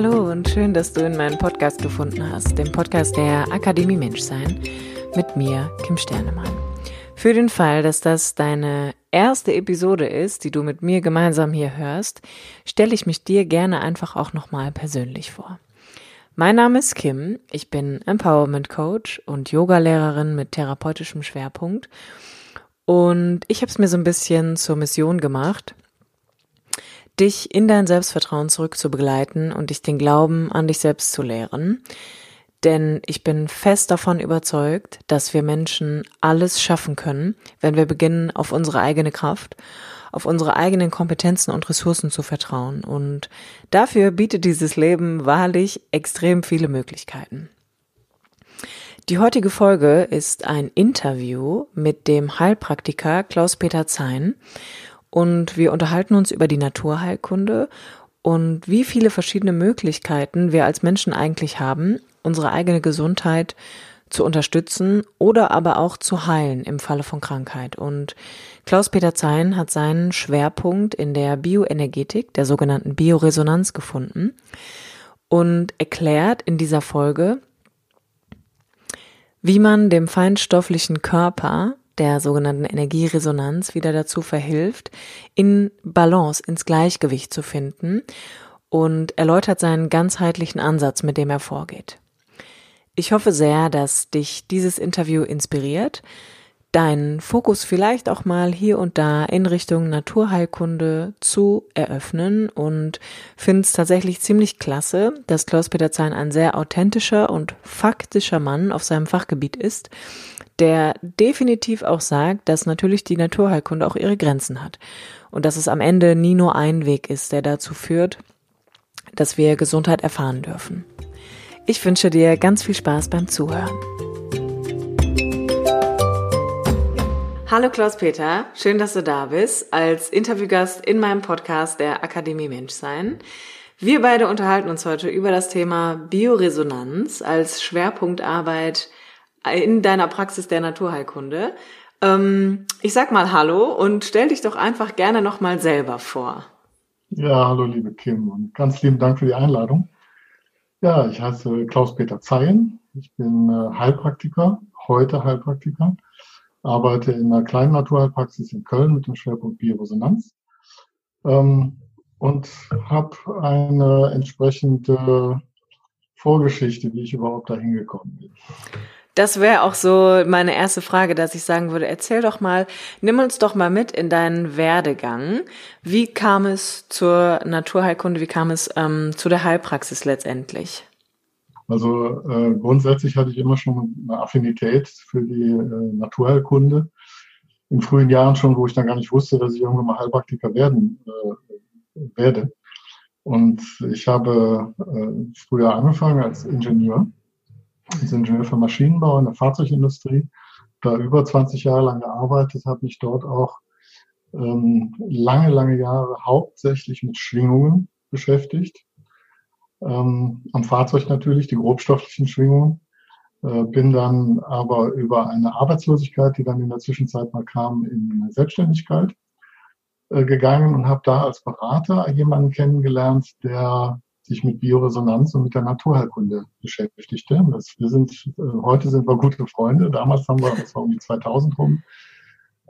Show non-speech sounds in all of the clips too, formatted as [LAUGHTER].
Hallo und schön, dass du in meinen Podcast gefunden hast, dem Podcast der Akademie Menschsein mit mir, Kim Sternemann. Für den Fall, dass das deine erste Episode ist, die du mit mir gemeinsam hier hörst, stelle ich mich dir gerne einfach auch nochmal persönlich vor. Mein Name ist Kim, ich bin Empowerment Coach und Yogalehrerin mit therapeutischem Schwerpunkt und ich habe es mir so ein bisschen zur Mission gemacht, dich in dein Selbstvertrauen zurückzubegleiten und dich den Glauben an dich selbst zu lehren. Denn ich bin fest davon überzeugt, dass wir Menschen alles schaffen können, wenn wir beginnen, auf unsere eigene Kraft, auf unsere eigenen Kompetenzen und Ressourcen zu vertrauen. Und dafür bietet dieses Leben wahrlich extrem viele Möglichkeiten. Die heutige Folge ist ein Interview mit dem Heilpraktiker Klaus-Peter Zein und wir unterhalten uns über die Naturheilkunde und wie viele verschiedene Möglichkeiten wir als Menschen eigentlich haben, unsere eigene Gesundheit zu unterstützen oder aber auch zu heilen im Falle von Krankheit. Und Klaus-Peter Zein hat seinen Schwerpunkt in der Bioenergetik, der sogenannten Bioresonanz gefunden und erklärt in dieser Folge, wie man dem feinstofflichen Körper der sogenannten Energieresonanz wieder dazu verhilft, in Balance, ins Gleichgewicht zu finden und erläutert seinen ganzheitlichen Ansatz, mit dem er vorgeht. Ich hoffe sehr, dass dich dieses Interview inspiriert, deinen Fokus vielleicht auch mal hier und da in Richtung Naturheilkunde zu eröffnen und finde es tatsächlich ziemlich klasse, dass Klaus-Peter Zahn ein sehr authentischer und faktischer Mann auf seinem Fachgebiet ist der definitiv auch sagt, dass natürlich die Naturheilkunde auch ihre Grenzen hat und dass es am Ende nie nur ein Weg ist, der dazu führt, dass wir Gesundheit erfahren dürfen. Ich wünsche dir ganz viel Spaß beim Zuhören. Hallo Klaus-Peter, schön, dass du da bist, als Interviewgast in meinem Podcast der Akademie Menschsein. Wir beide unterhalten uns heute über das Thema Bioresonanz als Schwerpunktarbeit in deiner Praxis der Naturheilkunde. Ähm, ich sag mal Hallo und stell dich doch einfach gerne nochmal selber vor. Ja, hallo liebe Kim und ganz lieben Dank für die Einladung. Ja, ich heiße Klaus-Peter Zeyen. Ich bin äh, Heilpraktiker, heute Heilpraktiker, arbeite in einer kleinen Naturheilpraxis in Köln mit dem Schwerpunkt Bioresonanz ähm, und habe eine entsprechende Vorgeschichte, wie ich überhaupt dahin gekommen bin. Das wäre auch so meine erste Frage, dass ich sagen würde, erzähl doch mal, nimm uns doch mal mit in deinen Werdegang. Wie kam es zur Naturheilkunde, wie kam es ähm, zu der Heilpraxis letztendlich? Also äh, grundsätzlich hatte ich immer schon eine Affinität für die äh, Naturheilkunde. In frühen Jahren schon, wo ich dann gar nicht wusste, dass ich irgendwann mal Heilpraktiker werden äh, werde. Und ich habe äh, früher angefangen als Ingenieur als Ingenieur für Maschinenbau in der Fahrzeugindustrie, da über 20 Jahre lang gearbeitet, habe mich dort auch ähm, lange, lange Jahre hauptsächlich mit Schwingungen beschäftigt. Ähm, am Fahrzeug natürlich, die grobstofflichen Schwingungen. Äh, bin dann aber über eine Arbeitslosigkeit, die dann in der Zwischenzeit mal kam, in Selbstständigkeit äh, gegangen und habe da als Berater jemanden kennengelernt, der sich mit Bioresonanz und mit der Naturheilkunde beschäftigte. Das, wir sind, äh, heute sind wir gute Freunde. Damals haben wir, das war um die 2000 rum,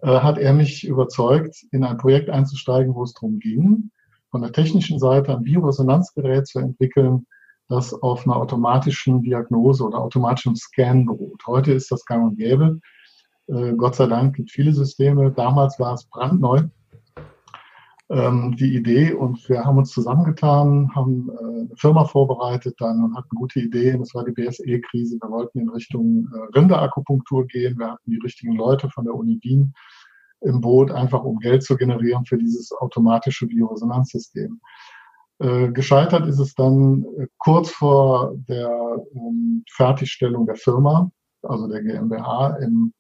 äh, hat er mich überzeugt, in ein Projekt einzusteigen, wo es darum ging, von der technischen Seite ein Bioresonanzgerät zu entwickeln, das auf einer automatischen Diagnose oder automatischem Scan beruht. Heute ist das gang und gäbe. Äh, Gott sei Dank gibt viele Systeme. Damals war es brandneu ähm, die Idee und wir haben uns zusammengetan, haben äh, eine Firma vorbereitet dann und hatten gute Ideen. Das war die BSE-Krise. Wir wollten in Richtung äh, Rinderakupunktur gehen. Wir hatten die richtigen Leute von der Uni Wien im Boot, einfach um Geld zu generieren für dieses automatische Bioresonanzsystem. Äh, gescheitert ist es dann äh, kurz vor der ähm, Fertigstellung der Firma, also der GmbH, im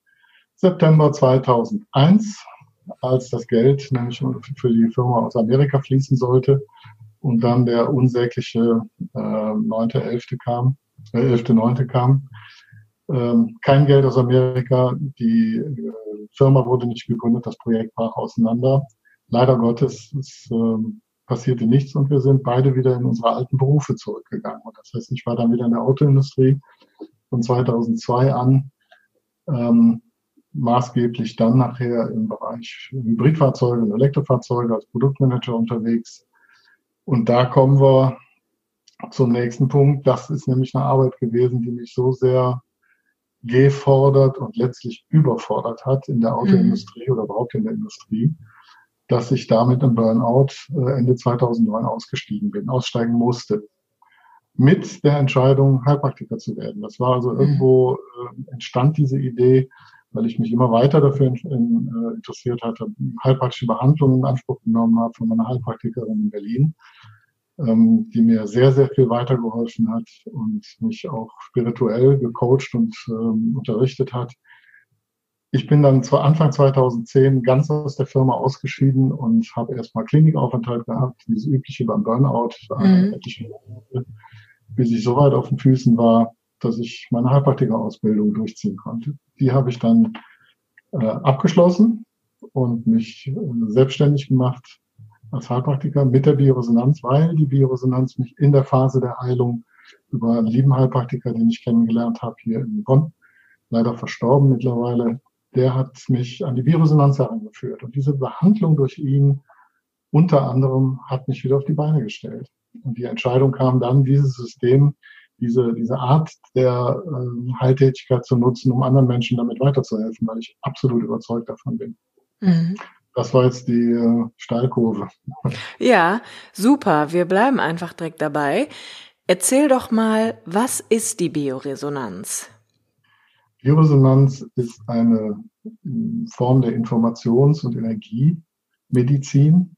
September 2001, als das Geld nämlich für die Firma aus Amerika fließen sollte und dann der unsägliche äh, 9.11. kam, äh, 11.9. kam. Ähm, kein Geld aus Amerika, die äh, Firma wurde nicht gegründet, das Projekt brach auseinander. Leider Gottes, es äh, passierte nichts und wir sind beide wieder in unsere alten Berufe zurückgegangen. Und das heißt, ich war dann wieder in der Autoindustrie von 2002 an, ähm, maßgeblich dann nachher im Bereich Hybridfahrzeuge und Elektrofahrzeuge als Produktmanager unterwegs. Und da kommen wir zum nächsten Punkt. Das ist nämlich eine Arbeit gewesen, die mich so sehr gefordert und letztlich überfordert hat in der Autoindustrie mhm. oder überhaupt in der Industrie, dass ich damit im Burnout äh, Ende 2009 ausgestiegen bin, aussteigen musste. Mit der Entscheidung, Heilpraktiker zu werden. Das war also mhm. irgendwo, äh, entstand diese Idee, weil ich mich immer weiter dafür in, in, äh, interessiert hatte, heilpraktische Behandlungen in Anspruch genommen habe von meiner Heilpraktikerin in Berlin ähm, die mir sehr, sehr viel weitergeholfen hat und mich auch spirituell gecoacht und ähm, unterrichtet hat. Ich bin dann zu Anfang 2010 ganz aus der Firma ausgeschieden und habe erstmal Klinikaufenthalt gehabt, dieses übliche beim Burnout, mhm. bis ich so weit auf den Füßen war, dass ich meine Heilpraktiker-Ausbildung durchziehen konnte. Die habe ich dann äh, abgeschlossen und mich äh, selbstständig gemacht als Heilpraktiker mit der Bioresonanz, weil die Bioresonanz mich in der Phase der Heilung über einen lieben Heilpraktiker, den ich kennengelernt habe hier in Bonn, leider verstorben mittlerweile, der hat mich an die Bioresonanz herangeführt. Und diese Behandlung durch ihn unter anderem hat mich wieder auf die Beine gestellt. Und die Entscheidung kam dann, dieses System, diese, diese Art der äh, Heiltätigkeit zu nutzen, um anderen Menschen damit weiterzuhelfen, weil ich absolut überzeugt davon bin. Mhm. Das war jetzt die äh, Steilkurve. Ja, super. Wir bleiben einfach direkt dabei. Erzähl doch mal, was ist die Bioresonanz? Bioresonanz ist eine hm, Form der Informations- und Energiemedizin,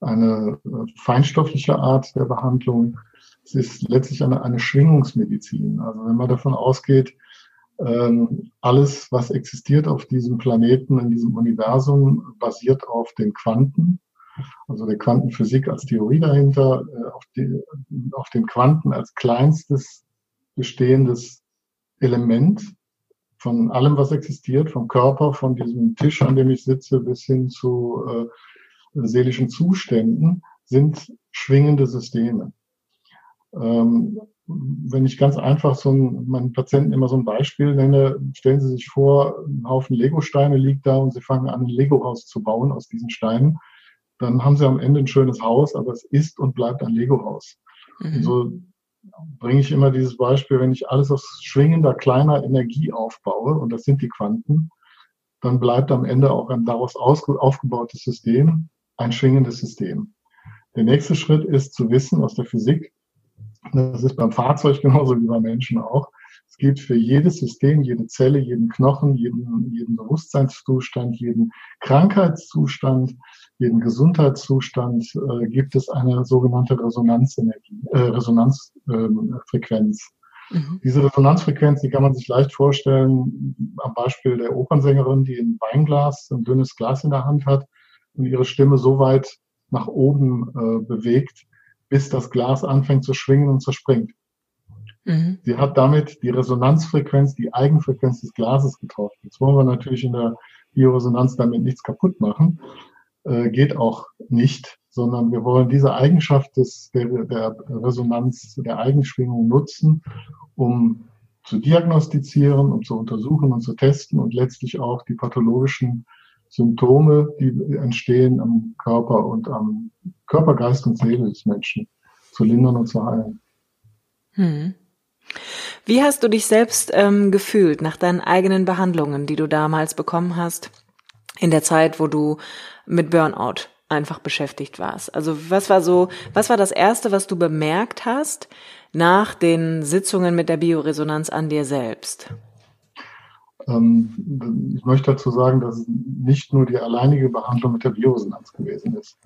eine äh, feinstoffliche Art der Behandlung. Es ist letztlich eine, eine Schwingungsmedizin. Also wenn man davon ausgeht, ähm, alles, was existiert auf diesem Planeten, in diesem Universum, basiert auf den Quanten, also der Quantenphysik als Theorie dahinter, äh, auf, die, auf den Quanten als kleinstes bestehendes Element von allem, was existiert, vom Körper, von diesem Tisch, an dem ich sitze, bis hin zu äh, seelischen Zuständen, sind schwingende Systeme. Ähm, wenn ich ganz einfach so ein, meinen Patienten immer so ein Beispiel nenne, stellen Sie sich vor, ein Haufen Lego-Steine liegt da und Sie fangen an, ein Lego-Haus zu bauen aus diesen Steinen. Dann haben Sie am Ende ein schönes Haus, aber es ist und bleibt ein Lego-Haus. Mhm. So bringe ich immer dieses Beispiel, wenn ich alles aus schwingender, kleiner Energie aufbaue, und das sind die Quanten, dann bleibt am Ende auch ein daraus aufgebautes System ein schwingendes System. Der nächste Schritt ist zu wissen aus der Physik, das ist beim Fahrzeug genauso wie beim Menschen auch. Es gilt für jedes System, jede Zelle, jeden Knochen, jeden, jeden Bewusstseinszustand, jeden Krankheitszustand, jeden Gesundheitszustand äh, gibt es eine sogenannte Resonanzenergie, äh, Resonanzfrequenz. Ähm, mhm. Diese Resonanzfrequenz, die kann man sich leicht vorstellen am Beispiel der Opernsängerin, die ein Weinglas, ein dünnes Glas in der Hand hat und ihre Stimme so weit nach oben äh, bewegt, bis das Glas anfängt zu schwingen und zerspringt. Mhm. Sie hat damit die Resonanzfrequenz, die Eigenfrequenz des Glases getroffen. Jetzt wollen wir natürlich in der Bioresonanz damit nichts kaputt machen. Äh, geht auch nicht, sondern wir wollen diese Eigenschaft des, der, der Resonanz, der Eigenschwingung nutzen, um zu diagnostizieren, um zu untersuchen und zu testen und letztlich auch die pathologischen Symptome, die entstehen am Körper und am Körper, Geist und Seele des Menschen zu lindern und zu heilen. Hm. Wie hast du dich selbst ähm, gefühlt nach deinen eigenen Behandlungen, die du damals bekommen hast, in der Zeit, wo du mit Burnout einfach beschäftigt warst? Also was war so, was war das erste, was du bemerkt hast nach den Sitzungen mit der Bioresonanz an dir selbst? Ähm, ich möchte dazu sagen, dass es nicht nur die alleinige Behandlung mit der Bioresonanz gewesen ist.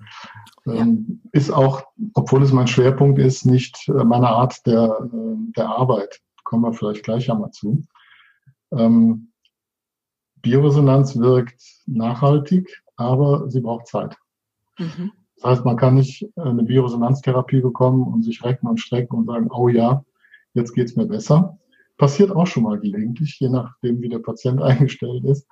Ähm, ja. Ist auch, obwohl es mein Schwerpunkt ist, nicht äh, meine Art der, äh, der Arbeit. Kommen wir vielleicht gleich einmal zu. Ähm, Bioresonanz wirkt nachhaltig, aber sie braucht Zeit. Mhm. Das heißt, man kann nicht eine Bioresonanztherapie bekommen und sich recken und strecken und sagen, oh ja, jetzt geht's mir besser. Passiert auch schon mal gelegentlich, je nachdem, wie der Patient [LAUGHS] eingestellt ist.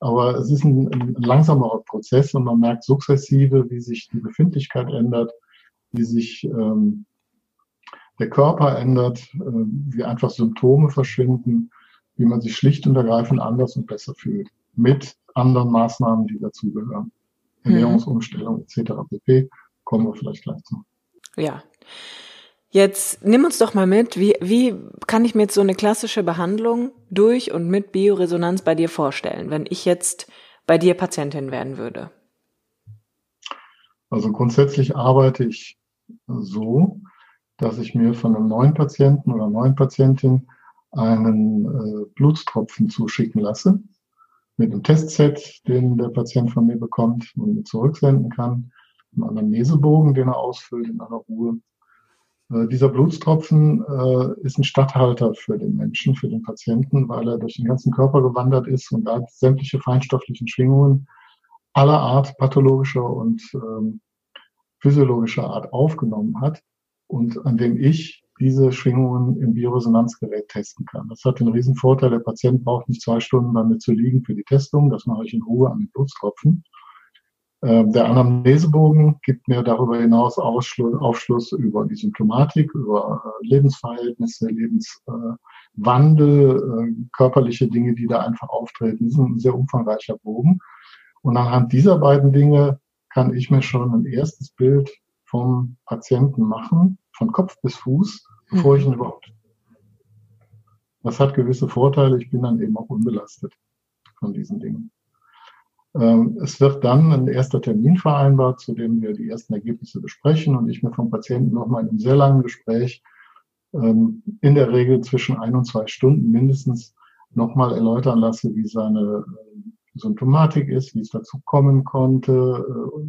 Aber es ist ein, ein langsamerer Prozess und man merkt sukzessive, wie sich die Befindlichkeit ändert, wie sich ähm, der Körper ändert, äh, wie einfach Symptome verschwinden, wie man sich schlicht und ergreifend anders und besser fühlt. Mit anderen Maßnahmen, die dazugehören. Mhm. Ernährungsumstellung etc. pp. Kommen wir vielleicht gleich zu. Ja. Jetzt nimm uns doch mal mit, wie, wie kann ich mir jetzt so eine klassische Behandlung durch und mit Bioresonanz bei dir vorstellen, wenn ich jetzt bei dir Patientin werden würde? Also grundsätzlich arbeite ich so, dass ich mir von einem neuen Patienten oder neuen Patientin einen äh, Blutstropfen zuschicken lasse mit einem Testset, den der Patient von mir bekommt und zurücksenden kann, einem Anamnesebogen, den er ausfüllt in aller Ruhe. Äh, dieser Blutstropfen äh, ist ein Statthalter für den Menschen, für den Patienten, weil er durch den ganzen Körper gewandert ist und da sämtliche feinstofflichen Schwingungen aller Art pathologischer und ähm, physiologischer Art aufgenommen hat und an dem ich diese Schwingungen im Bioresonanzgerät testen kann. Das hat den riesen Vorteil, der Patient braucht nicht zwei Stunden bei mir zu liegen für die Testung. Das mache ich in Ruhe an den Blutstropfen. Ähm, der Anamnesebogen gibt mir darüber hinaus Aufschluss über die Symptomatik, über äh, Lebensverhältnisse, Lebenswandel, äh, körperliche Dinge, die da einfach auftreten. Das ist ein sehr umfangreicher Bogen. Und anhand dieser beiden Dinge kann ich mir schon ein erstes Bild vom Patienten machen, von Kopf bis Fuß, bevor mhm. ich ihn überhaupt. Das hat gewisse Vorteile. Ich bin dann eben auch unbelastet von diesen Dingen. Ähm, es wird dann ein erster Termin vereinbart, zu dem wir die ersten Ergebnisse besprechen und ich mir vom Patienten nochmal in einem sehr langen Gespräch, ähm, in der Regel zwischen ein und zwei Stunden mindestens, nochmal erläutern lasse, wie seine äh, Symptomatik ist, wie es dazu kommen konnte, äh,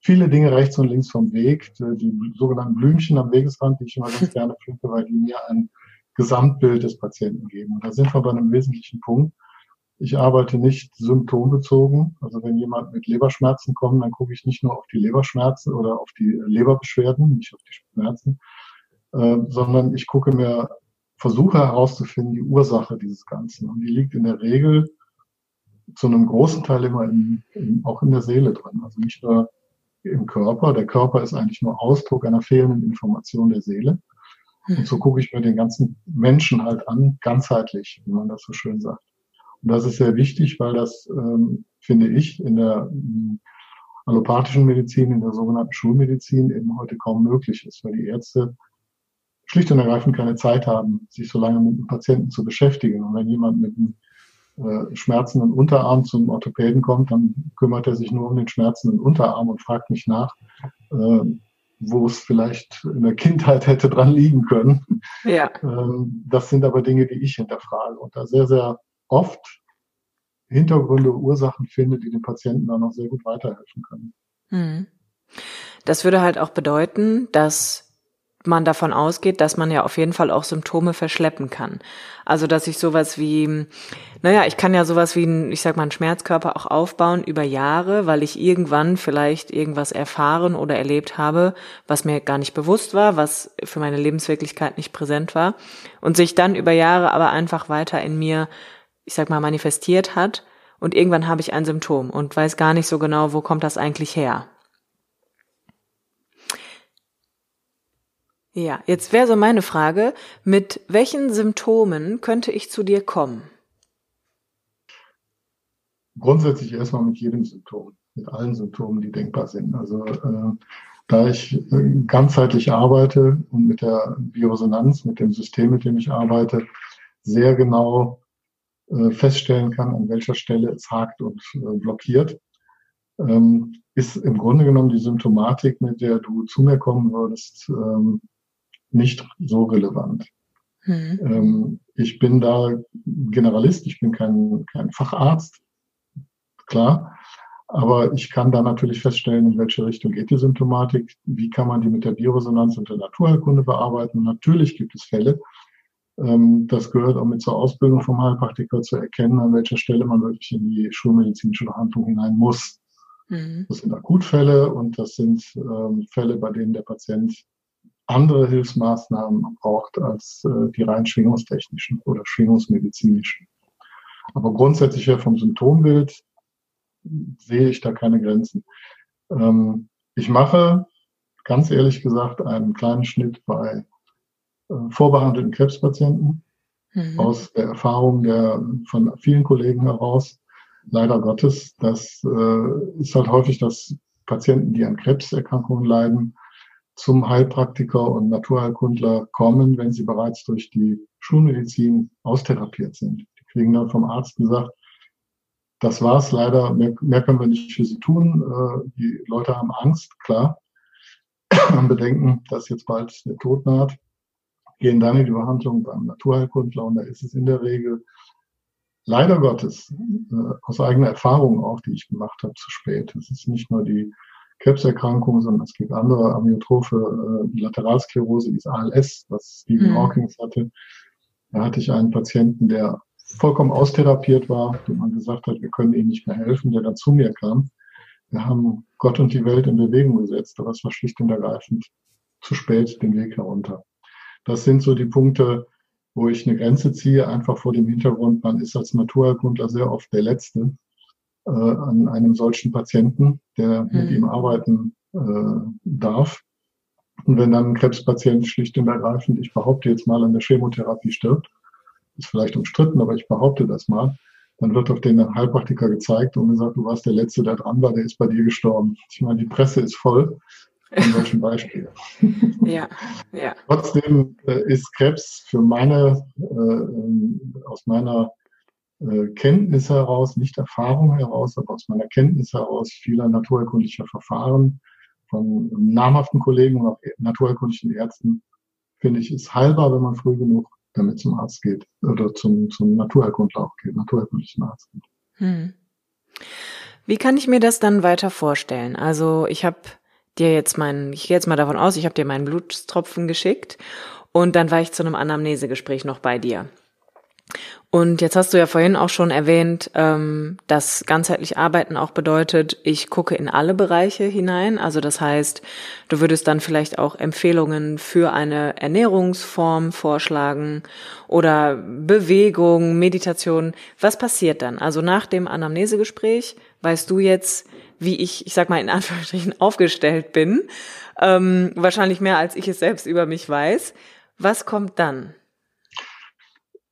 viele Dinge rechts und links vom Weg, die sogenannten Blümchen am Wegesrand, die ich immer ganz gerne pflücke, weil die mir ein Gesamtbild des Patienten geben. Und da sind wir bei einem wesentlichen Punkt. Ich arbeite nicht symptombezogen. Also wenn jemand mit Leberschmerzen kommt, dann gucke ich nicht nur auf die Leberschmerzen oder auf die Leberbeschwerden, nicht auf die Schmerzen, äh, sondern ich gucke mir, versuche herauszufinden, die Ursache dieses Ganzen. Und die liegt in der Regel zu einem großen Teil immer in, in, auch in der Seele drin. Also nicht nur im Körper. Der Körper ist eigentlich nur Ausdruck einer fehlenden Information der Seele. Und so gucke ich mir den ganzen Menschen halt an, ganzheitlich, wie man das so schön sagt. Und das ist sehr wichtig, weil das, ähm, finde ich, in der ähm, allopathischen Medizin, in der sogenannten Schulmedizin eben heute kaum möglich ist, weil die Ärzte schlicht und ergreifend keine Zeit haben, sich so lange mit dem Patienten zu beschäftigen. Und wenn jemand mit einem äh, schmerzenden Unterarm zum Orthopäden kommt, dann kümmert er sich nur um den schmerzenden Unterarm und fragt mich nach, äh, wo es vielleicht in der Kindheit hätte dran liegen können. Ja. Ähm, das sind aber Dinge, die ich hinterfrage und da sehr, sehr oft Hintergründe, Ursachen finde, die den Patienten dann noch sehr gut weiterhelfen können. Hm. Das würde halt auch bedeuten, dass man davon ausgeht, dass man ja auf jeden Fall auch Symptome verschleppen kann. Also dass ich sowas wie, naja, ich kann ja sowas wie, ich sag mal, einen Schmerzkörper auch aufbauen über Jahre, weil ich irgendwann vielleicht irgendwas erfahren oder erlebt habe, was mir gar nicht bewusst war, was für meine Lebenswirklichkeit nicht präsent war und sich dann über Jahre aber einfach weiter in mir, ich sag mal, manifestiert hat und irgendwann habe ich ein Symptom und weiß gar nicht so genau, wo kommt das eigentlich her. Ja, jetzt wäre so meine Frage, mit welchen Symptomen könnte ich zu dir kommen? Grundsätzlich erstmal mit jedem Symptom, mit allen Symptomen, die denkbar sind. Also äh, da ich äh, ganzheitlich arbeite und mit der Bioresonanz, mit dem System, mit dem ich arbeite, sehr genau feststellen kann, an welcher Stelle es hakt und äh, blockiert, ähm, ist im Grunde genommen die Symptomatik, mit der du zu mir kommen würdest, ähm, nicht so relevant. Mhm. Ich bin da Generalist, ich bin kein, kein Facharzt, klar. Aber ich kann da natürlich feststellen, in welche Richtung geht die Symptomatik, wie kann man die mit der Bioresonanz und der Naturheilkunde bearbeiten. Natürlich gibt es Fälle, das gehört auch mit zur Ausbildung vom Heilpraktiker zu erkennen, an welcher Stelle man wirklich in die schulmedizinische Behandlung hinein muss. Mhm. Das sind Akutfälle und das sind ähm, Fälle, bei denen der Patient andere Hilfsmaßnahmen braucht als äh, die rein schwingungstechnischen oder schwingungsmedizinischen. Aber grundsätzlich her vom Symptombild sehe ich da keine Grenzen. Ähm, ich mache, ganz ehrlich gesagt, einen kleinen Schnitt bei vorbehandelten Krebspatienten mhm. aus der Erfahrung der, von vielen Kollegen heraus. Leider Gottes, das äh, ist halt häufig, dass Patienten, die an Krebserkrankungen leiden, zum Heilpraktiker und Naturheilkundler kommen, wenn sie bereits durch die Schulmedizin austherapiert sind. Die kriegen dann vom Arzt gesagt, das war's leider, mehr, mehr können wir nicht für sie tun. Äh, die Leute haben Angst, klar, [CLEARS THROAT] haben Bedenken, dass jetzt bald der Tod naht gehen dann in die Behandlung beim Naturheilkundler und da ist es in der Regel leider Gottes äh, aus eigener Erfahrung auch, die ich gemacht habe, zu spät. Es ist nicht nur die Krebserkrankung, sondern es gibt andere amyotrophe äh, Lateralsklerose, die ALS, was Stephen mhm. Hawking hatte. Da hatte ich einen Patienten, der vollkommen austherapiert war, dem man gesagt hat, wir können ihm nicht mehr helfen, der dann zu mir kam. Wir haben Gott und die Welt in Bewegung gesetzt, aber es war schlicht und ergreifend zu spät den Weg herunter. Das sind so die Punkte, wo ich eine Grenze ziehe, einfach vor dem Hintergrund, man ist als Naturheilkundler sehr oft der Letzte äh, an einem solchen Patienten, der mhm. mit ihm arbeiten äh, darf. Und wenn dann ein Krebspatient schlicht und ergreifend, ich behaupte jetzt mal, an der Chemotherapie stirbt, ist vielleicht umstritten, aber ich behaupte das mal, dann wird auf den Heilpraktiker gezeigt und gesagt, du warst der Letzte, der dran war, der ist bei dir gestorben. Ich meine, die Presse ist voll von solchen Beispielen. [LAUGHS] ja, ja. Trotzdem äh, ist Krebs für meine, äh, aus meiner äh, Kenntnis heraus, nicht Erfahrung heraus, aber aus meiner Kenntnis heraus vieler naturerkundlicher Verfahren von namhaften Kollegen und auch naturerkundlichen Ärzten, finde ich, ist heilbar, wenn man früh genug damit zum Arzt geht oder zum, zum Naturheilkundler auch geht, naturheilkundlichen Arzt geht. Hm. Wie kann ich mir das dann weiter vorstellen? Also ich habe dir jetzt meinen, ich gehe jetzt mal davon aus, ich habe dir meinen Blutstropfen geschickt und dann war ich zu einem Anamnesegespräch noch bei dir. Und jetzt hast du ja vorhin auch schon erwähnt, ähm, dass ganzheitlich arbeiten auch bedeutet, ich gucke in alle Bereiche hinein. Also das heißt, du würdest dann vielleicht auch Empfehlungen für eine Ernährungsform vorschlagen oder Bewegung, Meditation. Was passiert dann? Also nach dem Anamnesegespräch weißt du jetzt, wie ich, ich sag mal in Anführungsstrichen, [LAUGHS] aufgestellt bin. Ähm, wahrscheinlich mehr, als ich es selbst über mich weiß. Was kommt dann?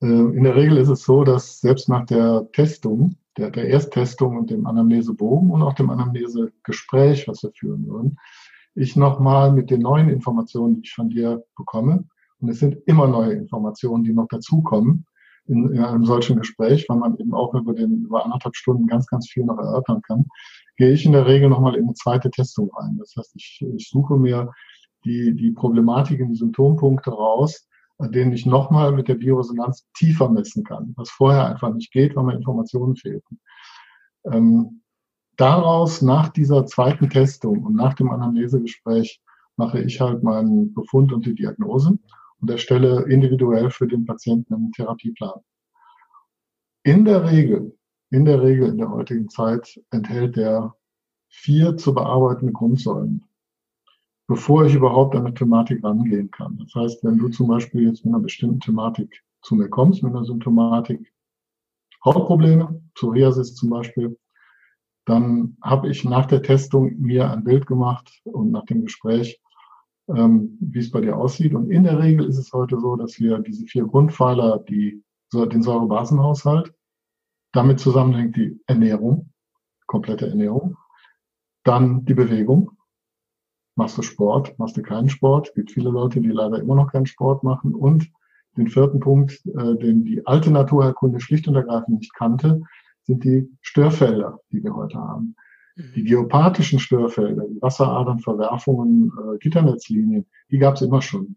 Äh, in der Regel ist es so, dass selbst nach der Testung, der, der Ersttestung und dem Anamnesebogen und auch dem Anamnesegespräch, was wir führen würden, ich nochmal mit den neuen Informationen, die ich von dir bekomme, und es sind immer neue Informationen, die noch dazukommen in, in einem solchen Gespräch, weil man eben auch über den über anderthalb Stunden ganz, ganz viel noch erörtern kann, gehe ich in der Regel nochmal in eine zweite Testung rein. Das heißt, ich, ich suche mir die, die Problematiken, die Symptompunkte raus, an denen ich nochmal mit der Bioresonanz tiefer messen kann, was vorher einfach nicht geht, weil mir Informationen fehlten. Ähm, daraus, nach dieser zweiten Testung und nach dem Anamnesegespräch, mache ich halt meinen Befund und die Diagnose und erstelle individuell für den Patienten einen Therapieplan. In der Regel, in der Regel in der heutigen Zeit enthält der vier zu bearbeitende Grundsäulen bevor ich überhaupt an eine Thematik rangehen kann. Das heißt, wenn du zum Beispiel jetzt mit einer bestimmten Thematik zu mir kommst, mit einer Symptomatik, Hautprobleme, Psoriasis zum Beispiel, dann habe ich nach der Testung mir ein Bild gemacht und nach dem Gespräch, ähm, wie es bei dir aussieht. Und in der Regel ist es heute so, dass wir diese vier Grundpfeiler, die, den Säurebasenhaushalt, damit zusammenhängt die Ernährung, komplette Ernährung, dann die Bewegung, Machst du Sport? Machst du keinen Sport? Es gibt viele Leute, die leider immer noch keinen Sport machen. Und den vierten Punkt, äh, den die alte Naturheilkunde schlicht und ergreifend nicht kannte, sind die Störfelder, die wir heute haben. Mhm. Die geopathischen Störfelder, die Wasseradern, Verwerfungen, äh, Gitternetzlinien, die gab es immer schon.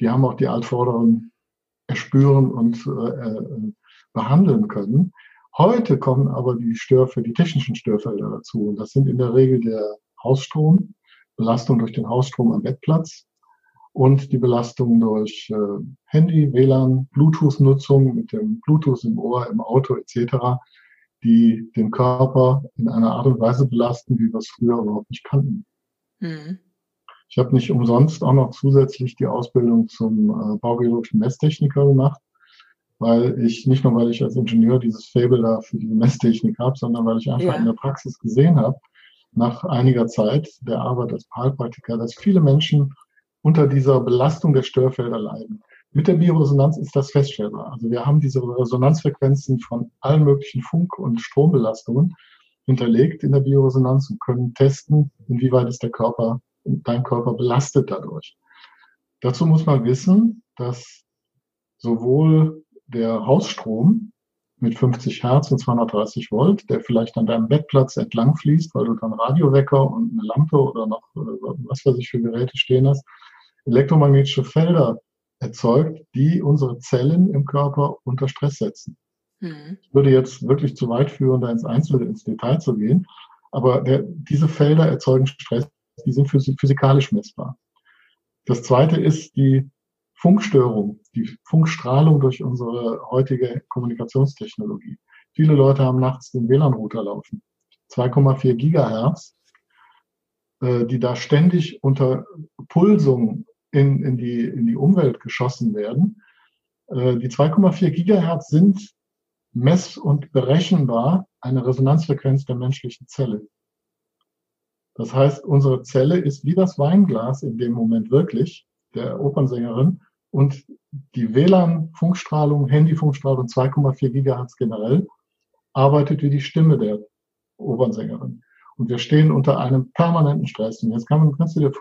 Die haben auch die altvorderen erspüren und äh, behandeln können. Heute kommen aber die Störfelder, die technischen Störfelder dazu. Und das sind in der Regel der Hausstrom, Belastung durch den Hausstrom am Bettplatz und die Belastung durch äh, Handy, WLAN, Bluetooth-Nutzung mit dem Bluetooth im Ohr, im Auto etc., die den Körper in einer Art und Weise belasten, wie wir es früher überhaupt nicht kannten. Mhm. Ich habe nicht umsonst auch noch zusätzlich die Ausbildung zum äh, baubiologischen Messtechniker gemacht, weil ich nicht nur, weil ich als Ingenieur dieses Fable da für die Messtechnik habe, sondern weil ich einfach ja. in der Praxis gesehen habe, nach einiger Zeit der Arbeit als Heilpraktiker, dass viele Menschen unter dieser Belastung der Störfelder leiden. Mit der Bioresonanz ist das feststellbar. Also wir haben diese Resonanzfrequenzen von allen möglichen Funk- und Strombelastungen hinterlegt in der Bioresonanz und können testen, inwieweit ist der Körper, dein Körper belastet dadurch. Dazu muss man wissen, dass sowohl der Hausstrom mit 50 Hertz und 230 Volt, der vielleicht an deinem Bettplatz entlang fließt, weil du dann Radiowecker und eine Lampe oder noch äh, was weiß ich für Geräte stehen hast, elektromagnetische Felder erzeugt, die unsere Zellen im Körper unter Stress setzen. Mhm. Ich würde jetzt wirklich zu weit führen, da ins Einzelne, ins Detail zu gehen, aber der, diese Felder erzeugen Stress, die sind physikalisch messbar. Das zweite ist die Funkstörung, die Funkstrahlung durch unsere heutige Kommunikationstechnologie. Viele Leute haben nachts den WLAN-Router laufen. 2,4 Gigahertz, äh, die da ständig unter Pulsung in, in, die, in die Umwelt geschossen werden. Äh, die 2,4 Gigahertz sind mess- und berechenbar eine Resonanzfrequenz der menschlichen Zelle. Das heißt, unsere Zelle ist wie das Weinglas in dem Moment wirklich, der Opernsängerin, und die WLAN-Funkstrahlung, Handy-Funkstrahlung 2,4 Gigahertz generell arbeitet wie die Stimme der Opernsängerin. Und wir stehen unter einem permanenten Stress. Und jetzt kann man, kannst du dir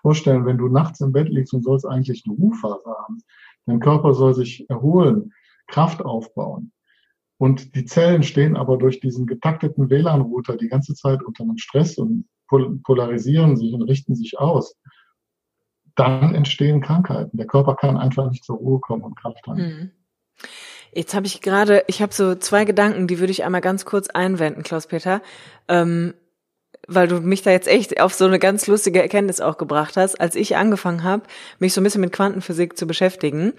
vorstellen, wenn du nachts im Bett liegst und sollst eigentlich eine Ruhephase haben, dein Körper soll sich erholen, Kraft aufbauen. Und die Zellen stehen aber durch diesen getakteten WLAN-Router die ganze Zeit unter einem Stress und polarisieren sich und richten sich aus. Dann entstehen Krankheiten. Der Körper kann einfach nicht zur Ruhe kommen und Kraft haben. Hm. Jetzt habe ich gerade, ich habe so zwei Gedanken, die würde ich einmal ganz kurz einwenden, Klaus-Peter. Ähm, weil du mich da jetzt echt auf so eine ganz lustige Erkenntnis auch gebracht hast. Als ich angefangen habe, mich so ein bisschen mit Quantenphysik zu beschäftigen,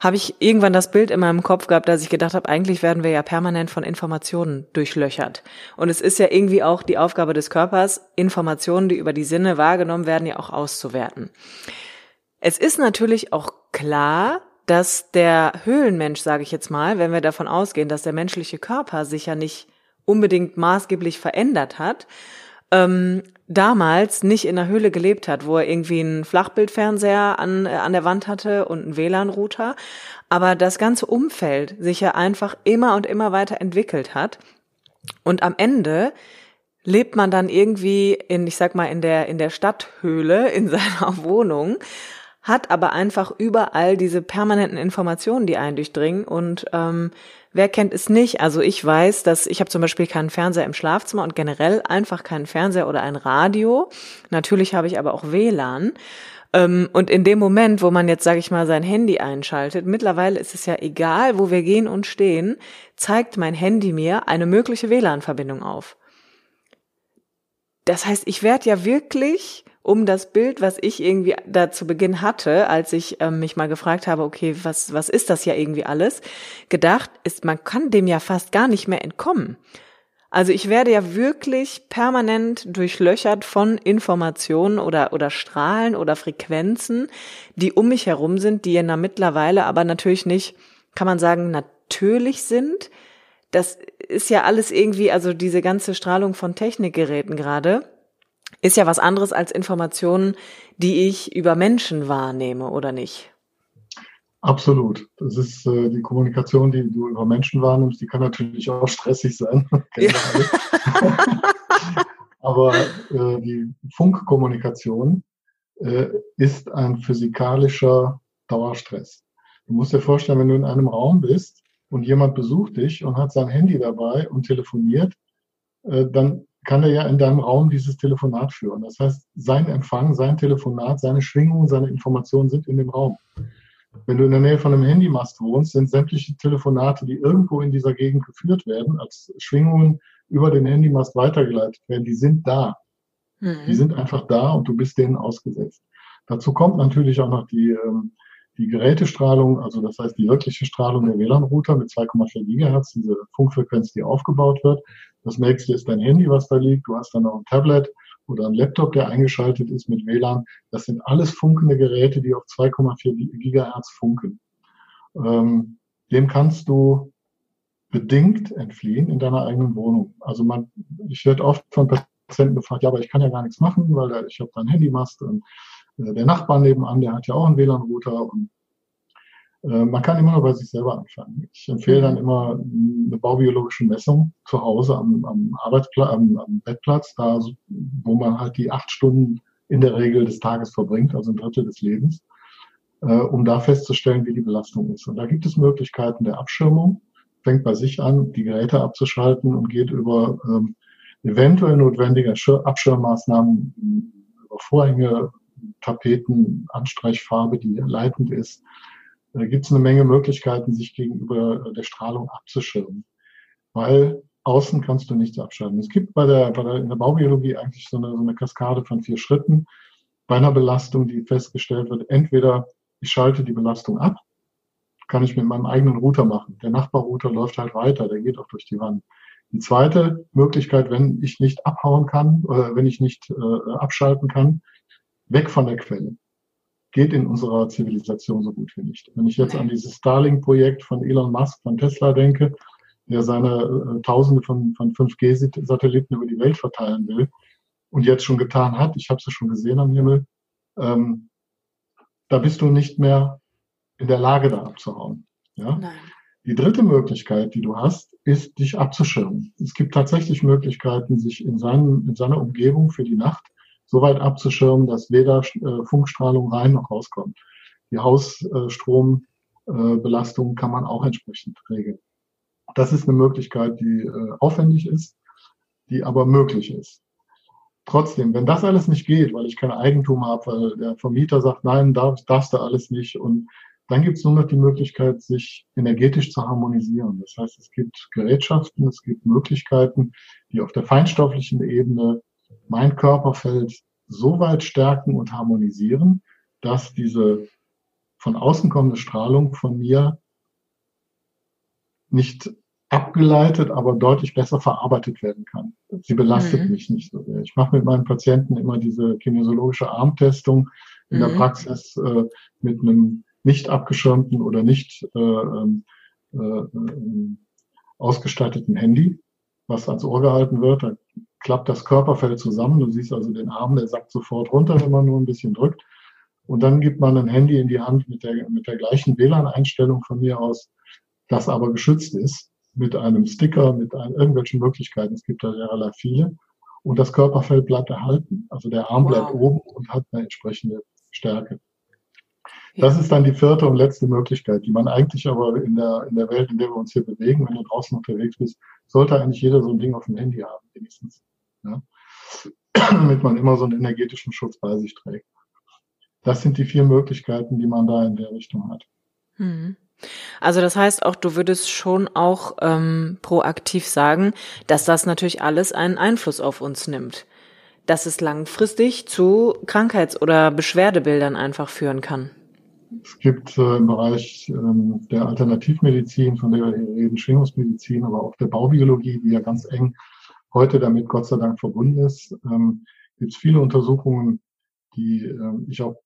habe ich irgendwann das Bild in meinem Kopf gehabt, dass ich gedacht habe, eigentlich werden wir ja permanent von Informationen durchlöchert. Und es ist ja irgendwie auch die Aufgabe des Körpers, Informationen, die über die Sinne wahrgenommen werden, ja auch auszuwerten. Es ist natürlich auch klar, dass der Höhlenmensch, sage ich jetzt mal, wenn wir davon ausgehen, dass der menschliche Körper sich ja nicht unbedingt maßgeblich verändert hat, ähm, damals nicht in der Höhle gelebt hat, wo er irgendwie einen Flachbildfernseher an, äh, an der Wand hatte und einen WLAN-Router, aber das ganze Umfeld sich ja einfach immer und immer weiter entwickelt hat. Und am Ende lebt man dann irgendwie in, ich sag mal, in der, in der Stadthöhle, in [LAUGHS] seiner Wohnung, hat aber einfach überall diese permanenten Informationen, die einen durchdringen und ähm, Wer kennt es nicht? Also ich weiß, dass ich habe zum Beispiel keinen Fernseher im Schlafzimmer und generell einfach keinen Fernseher oder ein Radio. Natürlich habe ich aber auch WLAN. Ähm, und in dem Moment, wo man jetzt, sage ich mal, sein Handy einschaltet, mittlerweile ist es ja egal, wo wir gehen und stehen, zeigt mein Handy mir eine mögliche WLAN-Verbindung auf. Das heißt, ich werde ja wirklich um das Bild, was ich irgendwie da zu Beginn hatte, als ich ähm, mich mal gefragt habe, okay, was, was ist das ja irgendwie alles, gedacht, ist, man kann dem ja fast gar nicht mehr entkommen. Also ich werde ja wirklich permanent durchlöchert von Informationen oder, oder Strahlen oder Frequenzen, die um mich herum sind, die ja mittlerweile aber natürlich nicht, kann man sagen, natürlich sind. Das ist ja alles irgendwie, also diese ganze Strahlung von Technikgeräten gerade ist ja was anderes als Informationen, die ich über Menschen wahrnehme, oder nicht? Absolut. Das ist äh, die Kommunikation, die du über Menschen wahrnimmst, die kann natürlich auch stressig sein. [LAUGHS] Ja. [LAUGHS] Aber äh, die Funkkommunikation äh, ist ein physikalischer Dauerstress. Du musst dir vorstellen, wenn du in einem Raum bist und jemand besucht dich und hat sein Handy dabei und telefoniert, äh, dann kann er ja in deinem Raum dieses Telefonat führen. Das heißt, sein Empfang, sein Telefonat, seine Schwingungen, seine Informationen sind in dem Raum. Wenn du in der Nähe von einem Handymast wohnst, sind sämtliche Telefonate, die irgendwo in dieser Gegend geführt werden, als Schwingungen über den Handymast weitergeleitet werden, die sind da. Mhm. Die sind einfach da und du bist denen ausgesetzt. Dazu kommt natürlich auch noch die, ähm, die Gerätestrahlung, also das heißt die wirkliche Strahlung der WLAN-Router mit 2,4 Gigahertz, diese Funkfrequenz, die aufgebaut wird. Das nächste ist dein Handy, was da liegt. Du hast dann noch ein Tablet oder ein Laptop, der eingeschaltet ist mit WLAN. Das sind alles funkende Geräte, die auf 2,4 Gigahertz funken. Ähm, dem kannst du bedingt entfliehen in deiner eigenen Wohnung. Also man, ich werde oft von Patienten gefragt, ja, aber ich kann ja gar nichts machen, weil ich habe da ein Handymast und der Nachbar nebenan, der hat ja auch einen WLAN-Router und äh, man kann immer nur bei sich selber anfangen. Ich empfehle dann immer eine baubiologische Messung zu Hause am, am Arbeitsplatz, am, am Bettplatz, da wo man halt die acht Stunden in der Regel des Tages verbringt, also ein Drittel des Lebens, äh, um da festzustellen, wie die Belastung ist. Und da gibt es Möglichkeiten der Abschirmung. Fängt bei sich an, die Geräte abzuschalten und geht über ähm, eventuell notwendige Abschirmmaßnahmen, über Vorhänge, Tapeten, Anstreichfarbe, die leitend ist, da gibt es eine Menge Möglichkeiten, sich gegenüber der Strahlung abzuschirmen. Weil außen kannst du nichts abschalten. Es gibt bei der, bei der, in der Baubiologie eigentlich so eine, so eine Kaskade von vier Schritten. Bei einer Belastung, die festgestellt wird, entweder ich schalte die Belastung ab, kann ich mit meinem eigenen Router machen. Der Nachbarrouter läuft halt weiter, der geht auch durch die Wand. Die zweite Möglichkeit, wenn ich nicht abhauen kann oder wenn ich nicht äh, abschalten kann, weg von der Quelle geht in unserer Zivilisation so gut wie nicht. Wenn ich jetzt an dieses Starlink-Projekt von Elon Musk von Tesla denke, der seine äh, Tausende von, von 5G-Satelliten über die Welt verteilen will und jetzt schon getan hat, ich habe es ja schon gesehen am Himmel, ähm, da bist du nicht mehr in der Lage, da abzuhauen. Ja? Nein. Die dritte Möglichkeit, die du hast, ist, dich abzuschirmen. Es gibt tatsächlich Möglichkeiten, sich in, seinen, in seiner Umgebung für die Nacht so weit abzuschirmen, dass weder äh, Funkstrahlung rein noch rauskommt. Die Hausstrombelastung kann man auch entsprechend regeln. Das ist eine Möglichkeit, die äh, aufwendig ist, die aber möglich ist. Trotzdem, wenn das alles nicht geht, weil ich kein Eigentum habe, weil der Vermieter sagt, nein, darf, darfst du alles nicht und dann gibt es nur noch die Möglichkeit, sich energetisch zu harmonisieren. Das heißt, es gibt Gerätschaften, es gibt Möglichkeiten, die auf der feinstofflichen Ebene mein Körperfeld so weit stärken und harmonisieren, dass diese von außen kommende Strahlung von mir nicht abgeleitet, aber deutlich besser verarbeitet werden kann. Sie belastet mhm. mich nicht so sehr. Ich mache mit meinen Patienten immer diese kinesiologische Armtestung in mhm. der Praxis äh, mit einem nicht abgeschirmten oder nicht äh, ähm, äh, äh, ausgestatteten Handy, was ans Ohr gehalten wird. Da klappt das Körperfell zusammen. Du siehst also den Arm, der sackt sofort runter, wenn man nur ein bisschen drückt. Und dann gibt man ein Handy in die Hand mit der, mit der gleichen WLAN-Einstellung von mir aus, das aber geschützt ist, mit einem Sticker, mit ein, irgendwelchen Möglichkeiten. Es gibt da relativ viele. Und das Körperfell bleibt erhalten. Also der Arm wow. bleibt oben und hat eine entsprechende Stärke. Das ist dann die vierte und letzte Möglichkeit, die man eigentlich aber in der, in der Welt, in der wir uns hier bewegen, wenn du draußen unterwegs bist, sollte eigentlich jeder so ein Ding auf dem Handy haben, wenigstens. Ja? [CLEARS THROAT] Damit man immer so einen energetischen Schutz bei sich trägt. Das sind die vier Möglichkeiten, die man da in der Richtung hat. Hm. Also das heißt auch, du würdest schon auch ähm, proaktiv sagen, dass das natürlich alles einen Einfluss auf uns nimmt. Dass es langfristig zu Krankheits- oder Beschwerdebildern einfach führen kann. Es gibt äh, im Bereich ähm, der Alternativmedizin, von der wir hier reden, Schwingungsmedizin, aber auch der Baubiologie, die ja ganz eng heute damit Gott sei Dank verbunden ist, ähm, gibt es viele Untersuchungen, die äh, ich auch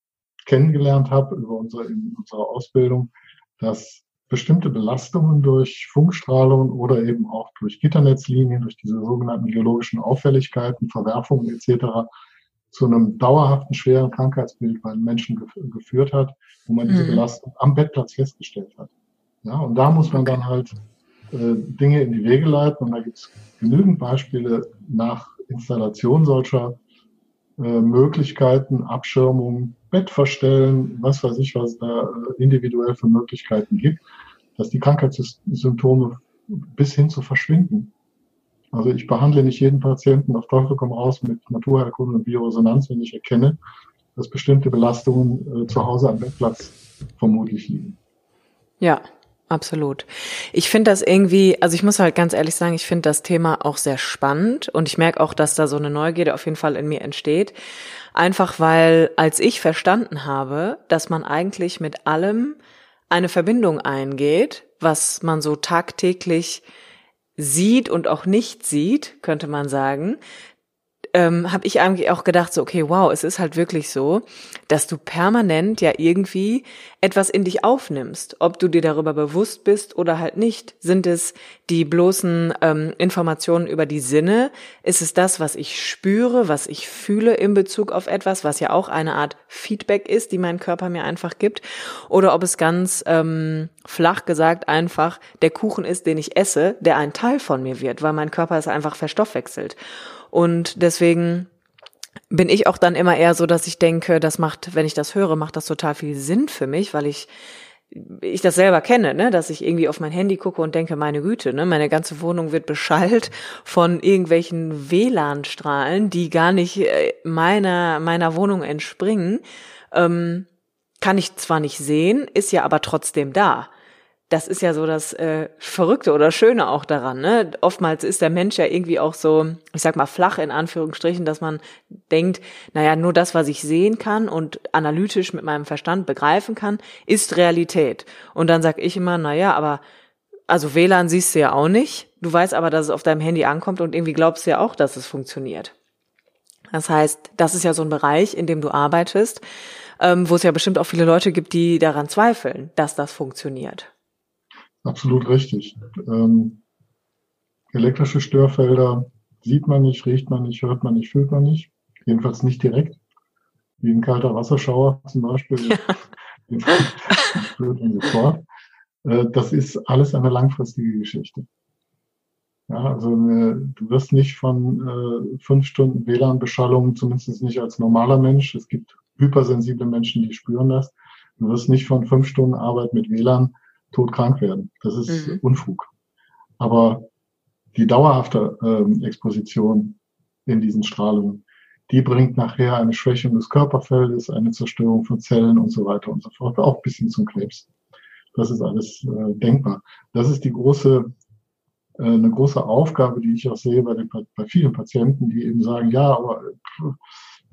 kennengelernt habe über unsere, in unserer Ausbildung, dass bestimmte Belastungen durch Funkstrahlung oder eben auch durch Gitternetzlinien, durch diese sogenannten geologischen Auffälligkeiten, Verwerfungen etc zu einem dauerhaften schweren Krankheitsbild bei Menschen gef geführt hat, wo man diese mhm. Belastung am Bettplatz festgestellt hat. Ja, und da muss man dann halt Dinge in die Wege leiten und da gibt es genügend Beispiele nach Installation solcher äh, Möglichkeiten, Abschirmung, Bett verstellen, was weiß ich, was da äh, individuell für Möglichkeiten gibt, dass die Krankheitssymptome bis hin zu verschwinden also ich behandle nicht jeden Patienten auf Teufel komm raus mit Naturheilkunde und Bioresonanz, wenn ich erkenne, dass bestimmte Belastungen äh, zu Hause am Bettplatz vermutlich liegen. Ja, absolut. Ich finde das irgendwie, also ich muss halt ganz ehrlich sagen, ich finde das Thema auch sehr spannend und ich merke auch, dass da so eine Neugierde auf jeden Fall in mir entsteht. Einfach weil, als ich verstanden habe, dass man eigentlich mit allem eine Verbindung eingeht, was man so tagtäglich sieht und auch nicht sieht, könnte man sagen, ähm, habe ich eigentlich auch gedacht, so, okay, wow, es ist halt wirklich so, dass du permanent ja irgendwie etwas in dich aufnimmst, ob du dir darüber bewusst bist oder halt nicht. Sind es die bloßen ähm, Informationen über die Sinne? Ist es das, was ich spüre, was ich fühle in Bezug auf etwas, was ja auch eine Art Feedback ist, die mein Körper mir einfach gibt? Oder ob es ganz ähm, flach gesagt einfach der Kuchen ist, den ich esse, der ein Teil von mir wird, weil mein Körper es einfach verstoffwechselt. Und deswegen bin ich auch dann immer eher so, dass ich denke, das macht, wenn ich das höre, macht das total viel Sinn für mich, weil ich ich das selber kenne, ne, dass ich irgendwie auf mein Handy gucke und denke, meine Güte, ne, meine ganze Wohnung wird beschallt von irgendwelchen WLAN-Strahlen, die gar nicht äh, meiner meiner Wohnung entspringen. Ähm, kann ich zwar nicht sehen, ist ja aber trotzdem da das ist ja so das äh, Verrückte oder Schöne auch daran. Ne? Oftmals ist der Mensch ja irgendwie auch so, ich sag mal, flach in Anführungsstrichen, dass man denkt, naja, nur das, was ich sehen kann und analytisch mit meinem Verstand begreifen kann, ist Realität. Und dann sag ich immer, naja, aber also WLAN siehst du ja auch nicht. Du weißt aber, dass es auf deinem Handy ankommt und irgendwie glaubst du ja auch, dass es funktioniert. Das heißt, das ist ja so ein Bereich, in dem du arbeitest, ähm, wo es ja bestimmt auch viele Leute gibt, die daran zweifeln, dass das funktioniert. Absolut richtig. Ähm, elektrische Störfelder sieht man nicht, riecht man nicht, hört man nicht, fühlt man nicht. Jedenfalls nicht direkt. Wie ein kalter Wasserschauer zum Beispiel. Ja. [LAUGHS] Äh, das ist alles eine langfristige Geschichte. Ja, also äh, du wirst nicht von äh, fünf Stunden WLAN-Beschallung, zumindest nicht als normaler Mensch. Es gibt hypersensible Menschen, die spüren das. Du wirst nicht von fünf Stunden Arbeit mit WLAN todkrank werden. Das ist mhm. Unfug. Aber die dauerhafte ähm, Exposition in diesen Strahlungen, die bringt nachher eine Schwächung des Körperfeldes, eine Zerstörung von Zellen und so weiter und so fort, auch bis hin zum Krebs. Das ist alles äh, denkbar. Das ist die große, äh, eine große Aufgabe, die ich auch sehe bei, den, bei vielen Patienten, die eben sagen, ja, aber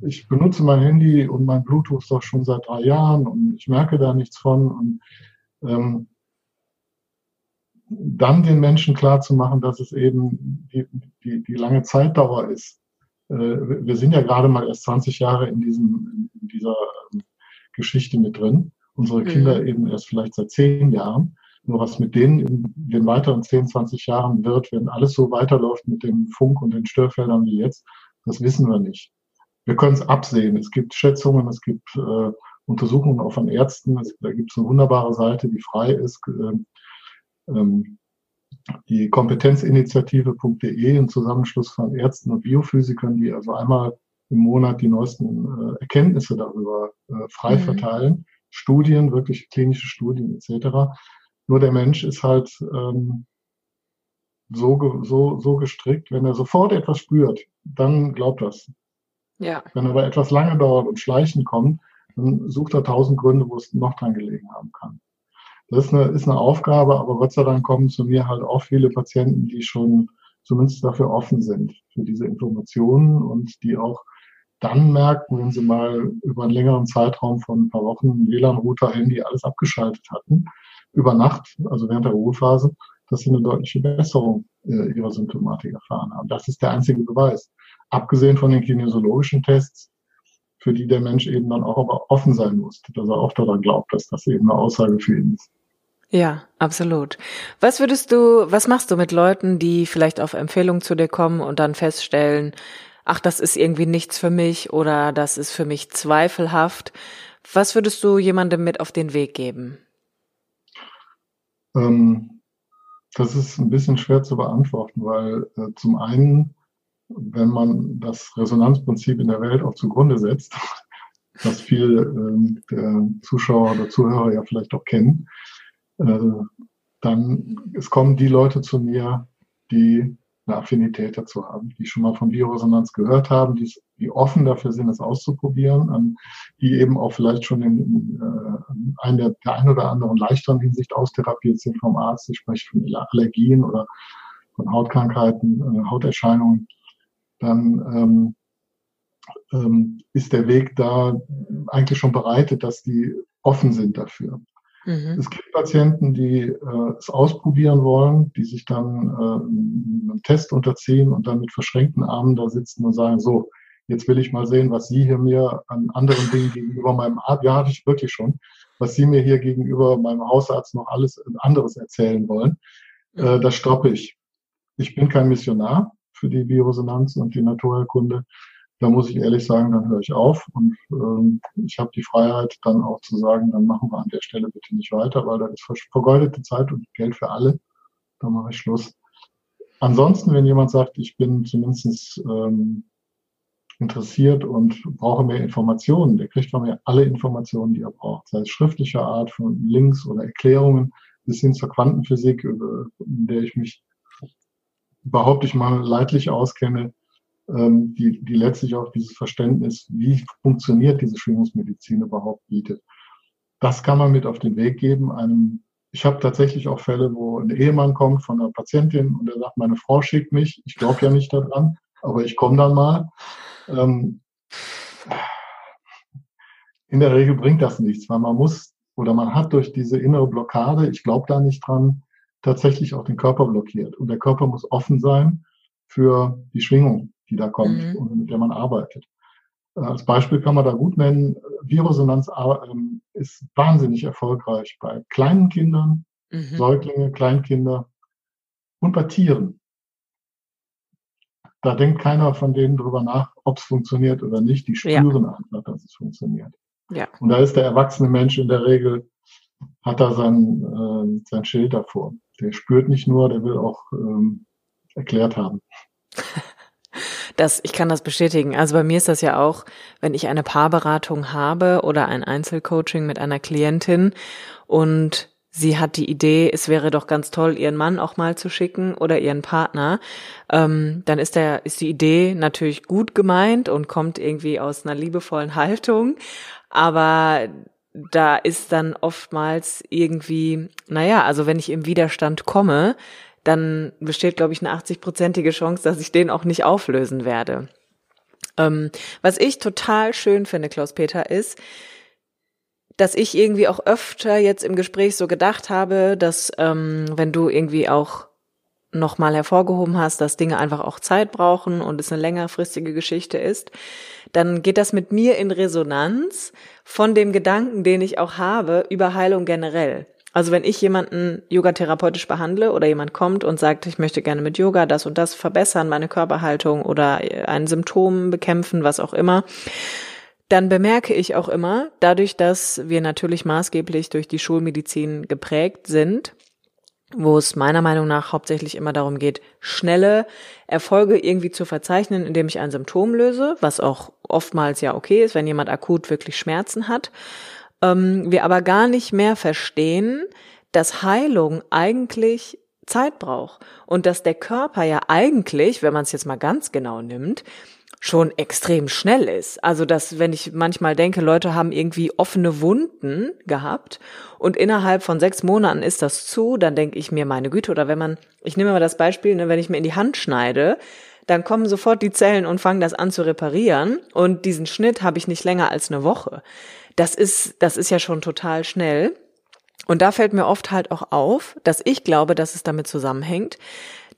ich benutze mein Handy und mein Bluetooth doch schon seit drei Jahren und ich merke da nichts von und ähm, dann den Menschen klar zu machen, dass es eben die, die, die lange Zeitdauer ist. Äh, wir sind ja gerade mal erst 20 Jahre in, diesem, in dieser ähm, Geschichte mit drin. Unsere mhm. Kinder mhm. eben erst vielleicht seit zehn Jahren. Nur was mit denen in den weiteren 10, 20 Jahren wird, wenn alles so weiterläuft mit dem Funk und den Störfeldern wie jetzt, das wissen wir nicht. Wir können es absehen. Es gibt Schätzungen, es gibt äh, Untersuchungen auch von Ärzten. Es, da gibt es eine wunderbare Seite, die frei ist, äh, ähm, die Kompetenzinitiative.de, ein Zusammenschluss von Ärzten und Biophysikern, die also einmal im Monat die neuesten äh, Erkenntnisse darüber äh, frei mhm. verteilen. Studien, wirklich klinische Studien etc. Nur der Mensch ist halt ähm, so, so, so gestrickt, wenn er sofort etwas spürt, dann glaubt das. Ja. Wenn aber etwas lange dauert und schleichen kommt, dann sucht er tausend Gründe, wo es noch dran gelegen haben kann. Das ist eine, ist eine Aufgabe, aber Gott sei Dank kommen zu mir halt auch viele Patienten, die schon zumindest dafür offen sind, für diese Informationen und die auch dann merken, wenn sie mal über einen längeren Zeitraum von ein paar Wochen WLAN-Router, Handy, alles abgeschaltet hatten, über Nacht, also während der Ruhephase, dass sie eine deutliche Besserung äh, ihrer Symptomatik erfahren haben. Das ist der einzige Beweis. Abgesehen von den kinesiologischen Tests, für die der Mensch eben dann auch aber offen sein muss, dass er auch daran glaubt, dass das eben eine Aussage für ihn ist. Ja, absolut. Was würdest du, was machst du mit Leuten, die vielleicht auf Empfehlung zu dir kommen und dann feststellen, ach, das ist irgendwie nichts für mich oder das ist für mich zweifelhaft? Was würdest du jemandem mit auf den Weg geben? Ähm, das ist ein bisschen schwer zu beantworten, weil äh, zum einen, wenn man das Resonanzprinzip in der Welt auch zugrunde setzt, [LAUGHS] was viele der Zuschauer oder Zuhörer ja vielleicht auch kennen, äh, dann es kommen die Leute zu mir, die eine Affinität dazu haben, die schon mal von Bioresonanz gehört haben, die, die offen dafür sind, es auszuprobieren, die eben auch vielleicht schon in, in äh, ein der, der ein oder anderen leichteren Hinsicht austherapiert sind vom Arzt. Ich spreche von Allergien oder von Hautkrankheiten, äh, Hauterscheinungen. Dann ähm, ähm, ist der Weg da eigentlich schon bereitet, dass die offen sind dafür. Mhm. Es gibt Patienten, die äh, es ausprobieren wollen, die sich dann äh, einem Test unterziehen und dann mit verschränkten Armen da sitzen und sagen, so, jetzt will ich mal sehen, was Sie hier mir an anderen Dingen gegenüber meinem Arzt, ja, hatte ich wirklich schon, was Sie mir hier gegenüber meinem Hausarzt noch alles anderes erzählen wollen. Äh, das stoppe ich. Ich bin kein Missionar für die Bioresonanz und die Naturheilkunde da muss ich ehrlich sagen, dann höre ich auf und ähm, ich habe die Freiheit dann auch zu sagen, dann machen wir an der Stelle bitte nicht weiter, weil das ist vergeudete Zeit und Geld für alle. Da mache ich Schluss. Ansonsten, wenn jemand sagt, ich bin zumindest ähm, interessiert und brauche mehr Informationen, der kriegt von mir alle Informationen, die er braucht, sei es schriftlicher Art, von Links oder Erklärungen bis hin zur Quantenphysik, in der ich mich behaupte ich mal leidlich auskenne, ähm, die, die letztlich auch dieses Verständnis, wie funktioniert diese Schwingungsmedizin überhaupt bietet. Das kann man mit auf den Weg geben. Einem, ich habe tatsächlich auch Fälle, wo ein Ehemann kommt von einer Patientin und er sagt, meine Frau schickt mich, ich glaube ja nicht daran, aber ich komme dann mal. Ähm, in der Regel bringt das nichts, weil man muss oder man hat durch diese innere Blockade, ich glaube da nicht dran, tatsächlich auch den Körper blockiert. Und der Körper muss offen sein für die Schwingung die da kommt mhm. und mit der man arbeitet. Äh, als Beispiel kann man da gut nennen, Bioresonanz ähm, ist wahnsinnig erfolgreich bei kleinen Kindern, mhm. Säuglinge, Kleinkinder und bei Tieren. Da denkt keiner von denen drüber nach, ob es funktioniert oder nicht. Die spüren ja. einfach, dass es funktioniert. Ja. Und da ist der erwachsene Mensch in der Regel, hat da sein, äh, sein Schild davor. Der spürt nicht nur, der will auch ähm, erklärt haben. [LAUGHS] Das, ich kann das bestätigen. Also bei mir ist das ja auch, wenn ich eine Paarberatung habe oder ein Einzelcoaching mit einer Klientin und sie hat die Idee, es wäre doch ganz toll, ihren Mann auch mal zu schicken oder ihren Partner, ähm, dann ist der, ist die Idee natürlich gut gemeint und kommt irgendwie aus einer liebevollen Haltung. Aber da ist dann oftmals irgendwie, naja, also wenn ich im Widerstand komme, dann besteht, glaube ich, eine 80-prozentige Chance, dass ich den auch nicht auflösen werde. Ähm, was ich total schön finde, Klaus-Peter, ist, dass ich irgendwie auch öfter jetzt im Gespräch so gedacht habe, dass ähm, wenn du irgendwie auch nochmal hervorgehoben hast, dass Dinge einfach auch Zeit brauchen und es eine längerfristige Geschichte ist, dann geht das mit mir in Resonanz von dem Gedanken, den ich auch habe über Heilung generell. Also wenn ich jemanden yogatherapeutisch behandle oder jemand kommt und sagt, ich möchte gerne mit Yoga das und das verbessern, meine Körperhaltung oder ein Symptom bekämpfen, was auch immer, dann bemerke ich auch immer, dadurch, dass wir natürlich maßgeblich durch die Schulmedizin geprägt sind, wo es meiner Meinung nach hauptsächlich immer darum geht, schnelle Erfolge irgendwie zu verzeichnen, indem ich ein Symptom löse, was auch oftmals ja okay ist, wenn jemand akut wirklich Schmerzen hat ähm, wir aber gar nicht mehr verstehen, dass Heilung eigentlich Zeit braucht und dass der Körper ja eigentlich, wenn man es jetzt mal ganz genau nimmt, schon extrem schnell ist. Also, dass, wenn ich manchmal denke, Leute haben irgendwie offene Wunden gehabt und innerhalb von sechs Monaten ist das zu, dann denke ich mir, meine Güte, oder wenn man, ich nehme mal das Beispiel, ne, wenn ich mir in die Hand schneide, dann kommen sofort die Zellen und fangen das an zu reparieren und diesen Schnitt habe ich nicht länger als eine Woche das ist, das ist ja schon total schnell. Und da fällt mir oft halt auch auf, dass ich glaube, dass es damit zusammenhängt,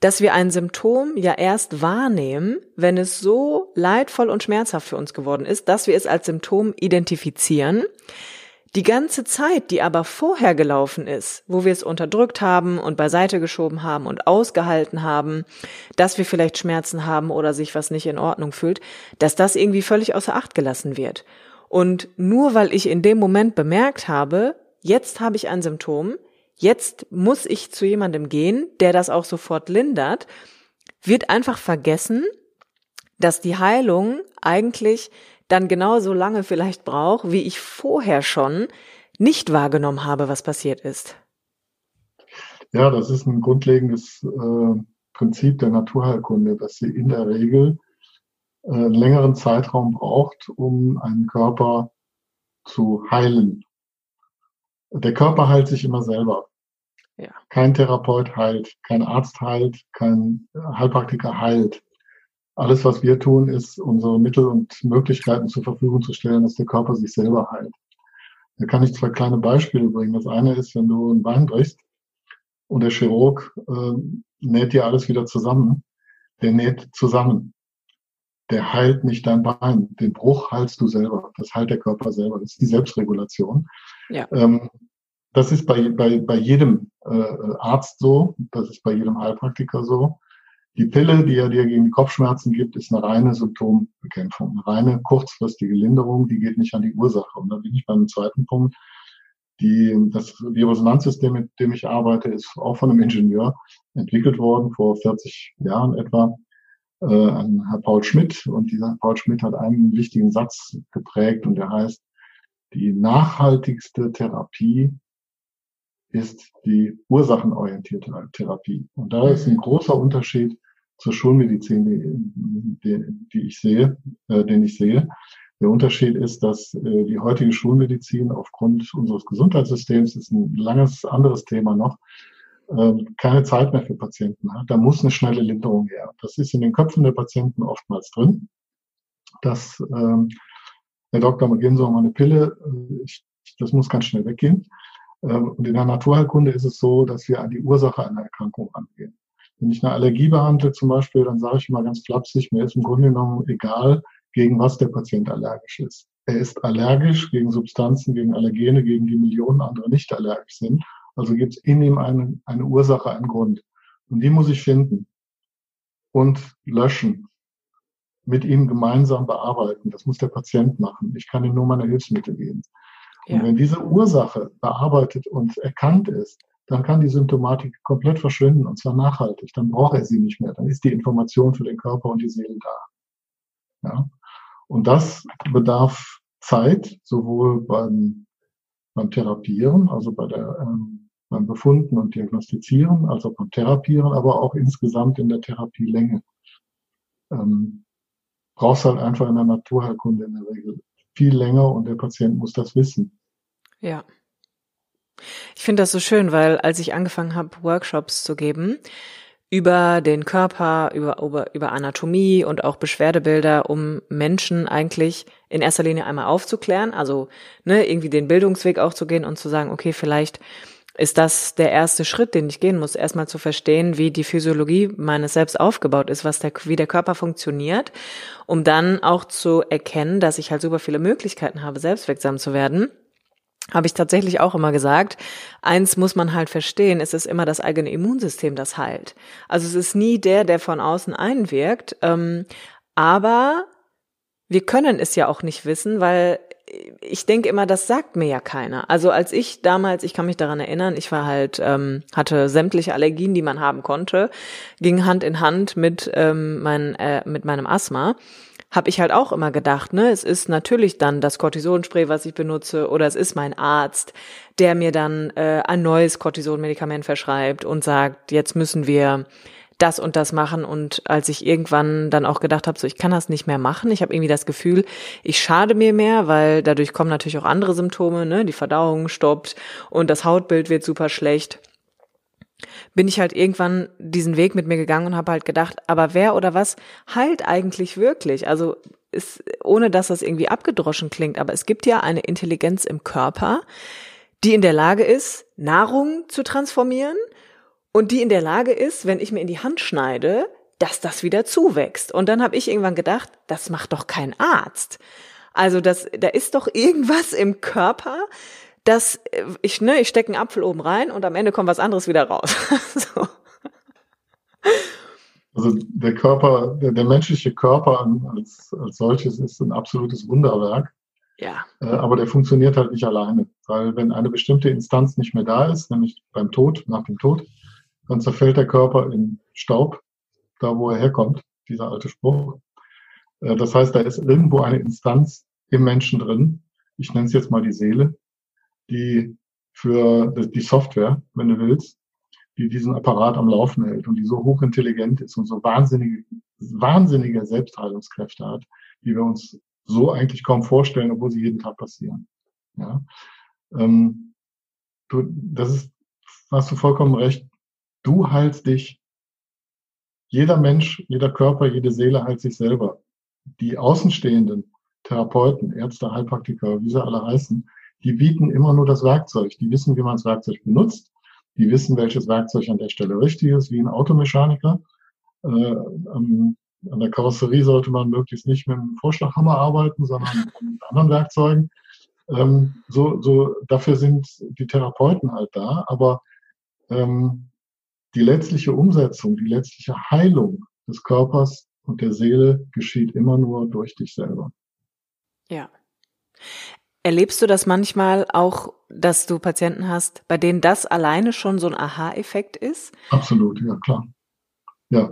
dass wir ein Symptom ja erst wahrnehmen, wenn es so leidvoll und schmerzhaft für uns geworden ist, dass wir es als Symptom identifizieren. Die ganze Zeit, die aber vorher gelaufen ist, wo wir es unterdrückt haben und beiseite geschoben haben und ausgehalten haben, dass wir vielleicht Schmerzen haben oder sich was nicht in Ordnung fühlt, dass das irgendwie völlig außer Acht gelassen wird. Und nur weil ich in dem Moment bemerkt habe, jetzt habe ich ein Symptom, jetzt muss ich zu jemandem gehen, der das auch sofort lindert, wird einfach vergessen, dass die Heilung eigentlich dann genauso lange vielleicht braucht, wie ich vorher schon nicht wahrgenommen habe, was passiert ist. Ja, das ist ein grundlegendes äh, Prinzip der Naturheilkunde, dass sie in der Regel einen längeren Zeitraum braucht, um einen Körper zu heilen. Der Körper heilt sich immer selber. Ja. Kein Therapeut heilt, kein Arzt heilt, kein Heilpraktiker heilt. Alles, was wir tun, ist, unsere Mittel und Möglichkeiten zur Verfügung zu stellen, dass der Körper sich selber heilt. Da kann ich zwei kleine Beispiele bringen. Das eine ist, wenn du ein Bein brichst und der Chirurg äh, näht dir alles wieder zusammen, der näht zusammen. Der heilt nicht dein Bein. Den Bruch heilst du selber. Das heilt der Körper selber. Das ist die Selbstregulation. Ja. Ähm, das ist bei, bei, bei jedem äh, Arzt so. Das ist bei jedem Heilpraktiker so. Die Pille, die er dir gegen die Kopfschmerzen gibt, ist eine reine Symptombekämpfung, eine reine kurzfristige Linderung, die geht nicht an die Ursache. Und da bin ich beim zweiten Punkt. Die, das, die Resonanzsystem, mit dem ich arbeite, ist auch von einem Ingenieur entwickelt worden, vor 40 Jahren etwa, äh, an Herr Paul Schmidt. Und dieser Paul Schmidt hat einen wichtigen Satz geprägt und der heißt, die nachhaltigste Therapie ist die ursachenorientierte Therapie. Und da ist ein großer Unterschied zur Schulmedizin, die, die, die ich sehe, äh, den ich sehe. Der Unterschied ist, dass äh, die heutige Schulmedizin aufgrund unseres Gesundheitssystems, ist ein langes anderes Thema noch, keine Zeit mehr für Patienten hat. Da muss eine schnelle Linderung her. Das ist in den Köpfen der Patienten oftmals drin. Dass ähm, Herr Dr. geben Sie mal eine Pille, äh, ich, das muss ganz schnell weggehen. Ähm, und in der Naturheilkunde ist es so, dass wir an die Ursache einer Erkrankung angehen. Wenn ich eine Allergie behandle zum Beispiel, dann sage ich immer ganz flapsig, mir ist im Grunde genommen egal, gegen was der Patient allergisch ist. Er ist allergisch gegen Substanzen, gegen Allergene, gegen die Millionen andere nicht allergisch sind. Also gibt es in ihm eine, eine Ursache, einen Grund. Und die muss ich finden und löschen. Mit ihm gemeinsam bearbeiten. Das muss der Patient machen. Ich kann ihm nur meine Hilfsmittel geben. Ja. Und wenn diese Ursache bearbeitet und erkannt ist, dann kann die Symptomatik komplett verschwinden und zwar nachhaltig. Dann braucht er sie nicht mehr. Dann ist die Information für den Körper und die Seele da. Ja? Und das bedarf Zeit, sowohl beim, beim Therapieren, also bei der, ähm, beim Befunden und Diagnostizieren, als auch beim Therapieren, aber auch insgesamt in der Therapielänge. Ähm, brauchst halt einfach in der Naturheilkunde in der Regel viel länger und der Patient muss das wissen. Ja. Ich finde das so schön, weil als ich angefangen habe, Workshops zu geben, über den Körper, über, über, über Anatomie und auch Beschwerdebilder, um Menschen eigentlich in erster Linie einmal aufzuklären, also ne, irgendwie den Bildungsweg auch zu gehen und zu sagen, okay, vielleicht ist das der erste Schritt, den ich gehen muss, erstmal zu verstehen, wie die Physiologie meines Selbst aufgebaut ist, was der, wie der Körper funktioniert, um dann auch zu erkennen, dass ich halt super viele Möglichkeiten habe, selbstwirksam zu werden habe ich tatsächlich auch immer gesagt, eins muss man halt verstehen, es ist immer das eigene Immunsystem, das heilt. Also es ist nie der, der von außen einwirkt, ähm, aber wir können es ja auch nicht wissen, weil ich denke immer, das sagt mir ja keiner. Also als ich damals, ich kann mich daran erinnern, ich war halt, ähm, hatte sämtliche Allergien, die man haben konnte, ging Hand in Hand mit, ähm, mein, äh, mit meinem Asthma habe ich halt auch immer gedacht, ne, es ist natürlich dann das Cortisonspray, was ich benutze, oder es ist mein Arzt, der mir dann äh, ein neues Cortisonmedikament verschreibt und sagt, jetzt müssen wir das und das machen. Und als ich irgendwann dann auch gedacht habe, so ich kann das nicht mehr machen, ich habe irgendwie das Gefühl, ich schade mir mehr, weil dadurch kommen natürlich auch andere Symptome, ne, die Verdauung stoppt und das Hautbild wird super schlecht bin ich halt irgendwann diesen Weg mit mir gegangen und habe halt gedacht, aber wer oder was heilt eigentlich wirklich? Also ist, ohne dass das irgendwie abgedroschen klingt, aber es gibt ja eine Intelligenz im Körper, die in der Lage ist, Nahrung zu transformieren und die in der Lage ist, wenn ich mir in die Hand schneide, dass das wieder zuwächst. Und dann habe ich irgendwann gedacht, das macht doch kein Arzt. Also das, da ist doch irgendwas im Körper, dass äh, ich, ne, ich stecke einen Apfel oben rein und am Ende kommt was anderes wieder raus. [LAUGHS] so. Also der Körper, der, der menschliche Körper als, als solches ist ein absolutes Wunderwerk. Ja. Äh, aber der funktioniert halt nicht alleine, weil wenn eine bestimmte Instanz nicht mehr da ist, nämlich beim Tod, nach dem Tod, dann zerfällt der Körper in Staub, da wo er herkommt, dieser alte Spruch. Äh, das heißt, da ist irgendwo eine Instanz im Menschen drin. Ich nenne es jetzt mal die Seele, die für die Software, wenn du willst, die diesen Apparat am Laufen hält und die so hochintelligent ist und so wahnsinnige, wahnsinnige Selbstheilungskräfte hat, die wir uns so eigentlich kaum vorstellen, obwohl sie jeden Tag passieren. Ja. Ähm, du, das ist, hast du vollkommen recht. Du heilst dich. Jeder Mensch, jeder Körper, jede Seele heilt sich selber. Die Außenstehenden, Therapeuten, Ärzte, Heilpraktiker, wie sie alle heißen, die bieten immer nur das Werkzeug. Die wissen, wie man das Werkzeug benutzt. Die wissen, welches Werkzeug an der Stelle richtig ist, wie ein Automechaniker. Äh, ähm, an der Karosserie sollte man möglichst nicht mit einem Vorschlaghammer arbeiten, sondern mit anderen Werkzeugen. Ähm, so, so, dafür sind die Therapeuten halt da. Aber ähm, die letztliche Umsetzung, die letztliche Heilung des Körpers und der Seele geschieht immer nur durch dich selber. Ja. Erlebst du das manchmal auch, dass du Patienten hast, bei denen das alleine schon so ein Aha-Effekt ist? Absolut, ja klar. Ja,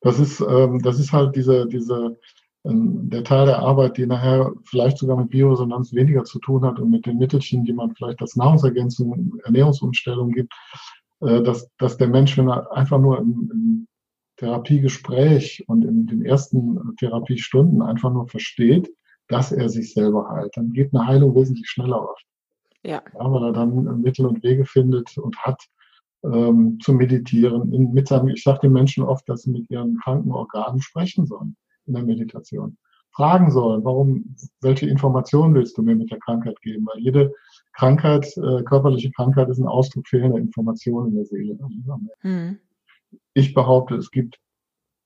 das ist, ähm, das ist halt diese, diese, ähm, der Teil der Arbeit, die nachher vielleicht sogar mit Bioresonanz weniger zu tun hat und mit den Mittelchen, die man vielleicht als Nahrungsergänzung, Ernährungsumstellung gibt, dass, dass der Mensch, wenn er einfach nur im, im Therapiegespräch und in den ersten Therapiestunden einfach nur versteht, dass er sich selber heilt. Dann geht eine Heilung wesentlich schneller oft. Ja. ja weil er dann Mittel und Wege findet und hat ähm, zu meditieren. In, mit seinem, ich sage den Menschen oft, dass sie mit ihren kranken Organen sprechen sollen in der Meditation. Fragen sollen, warum, welche Informationen willst du mir mit der Krankheit geben? Weil jede Krankheit, äh, körperliche Krankheit ist ein Ausdruck fehlender Informationen in der Seele. Mhm. Ich behaupte, es gibt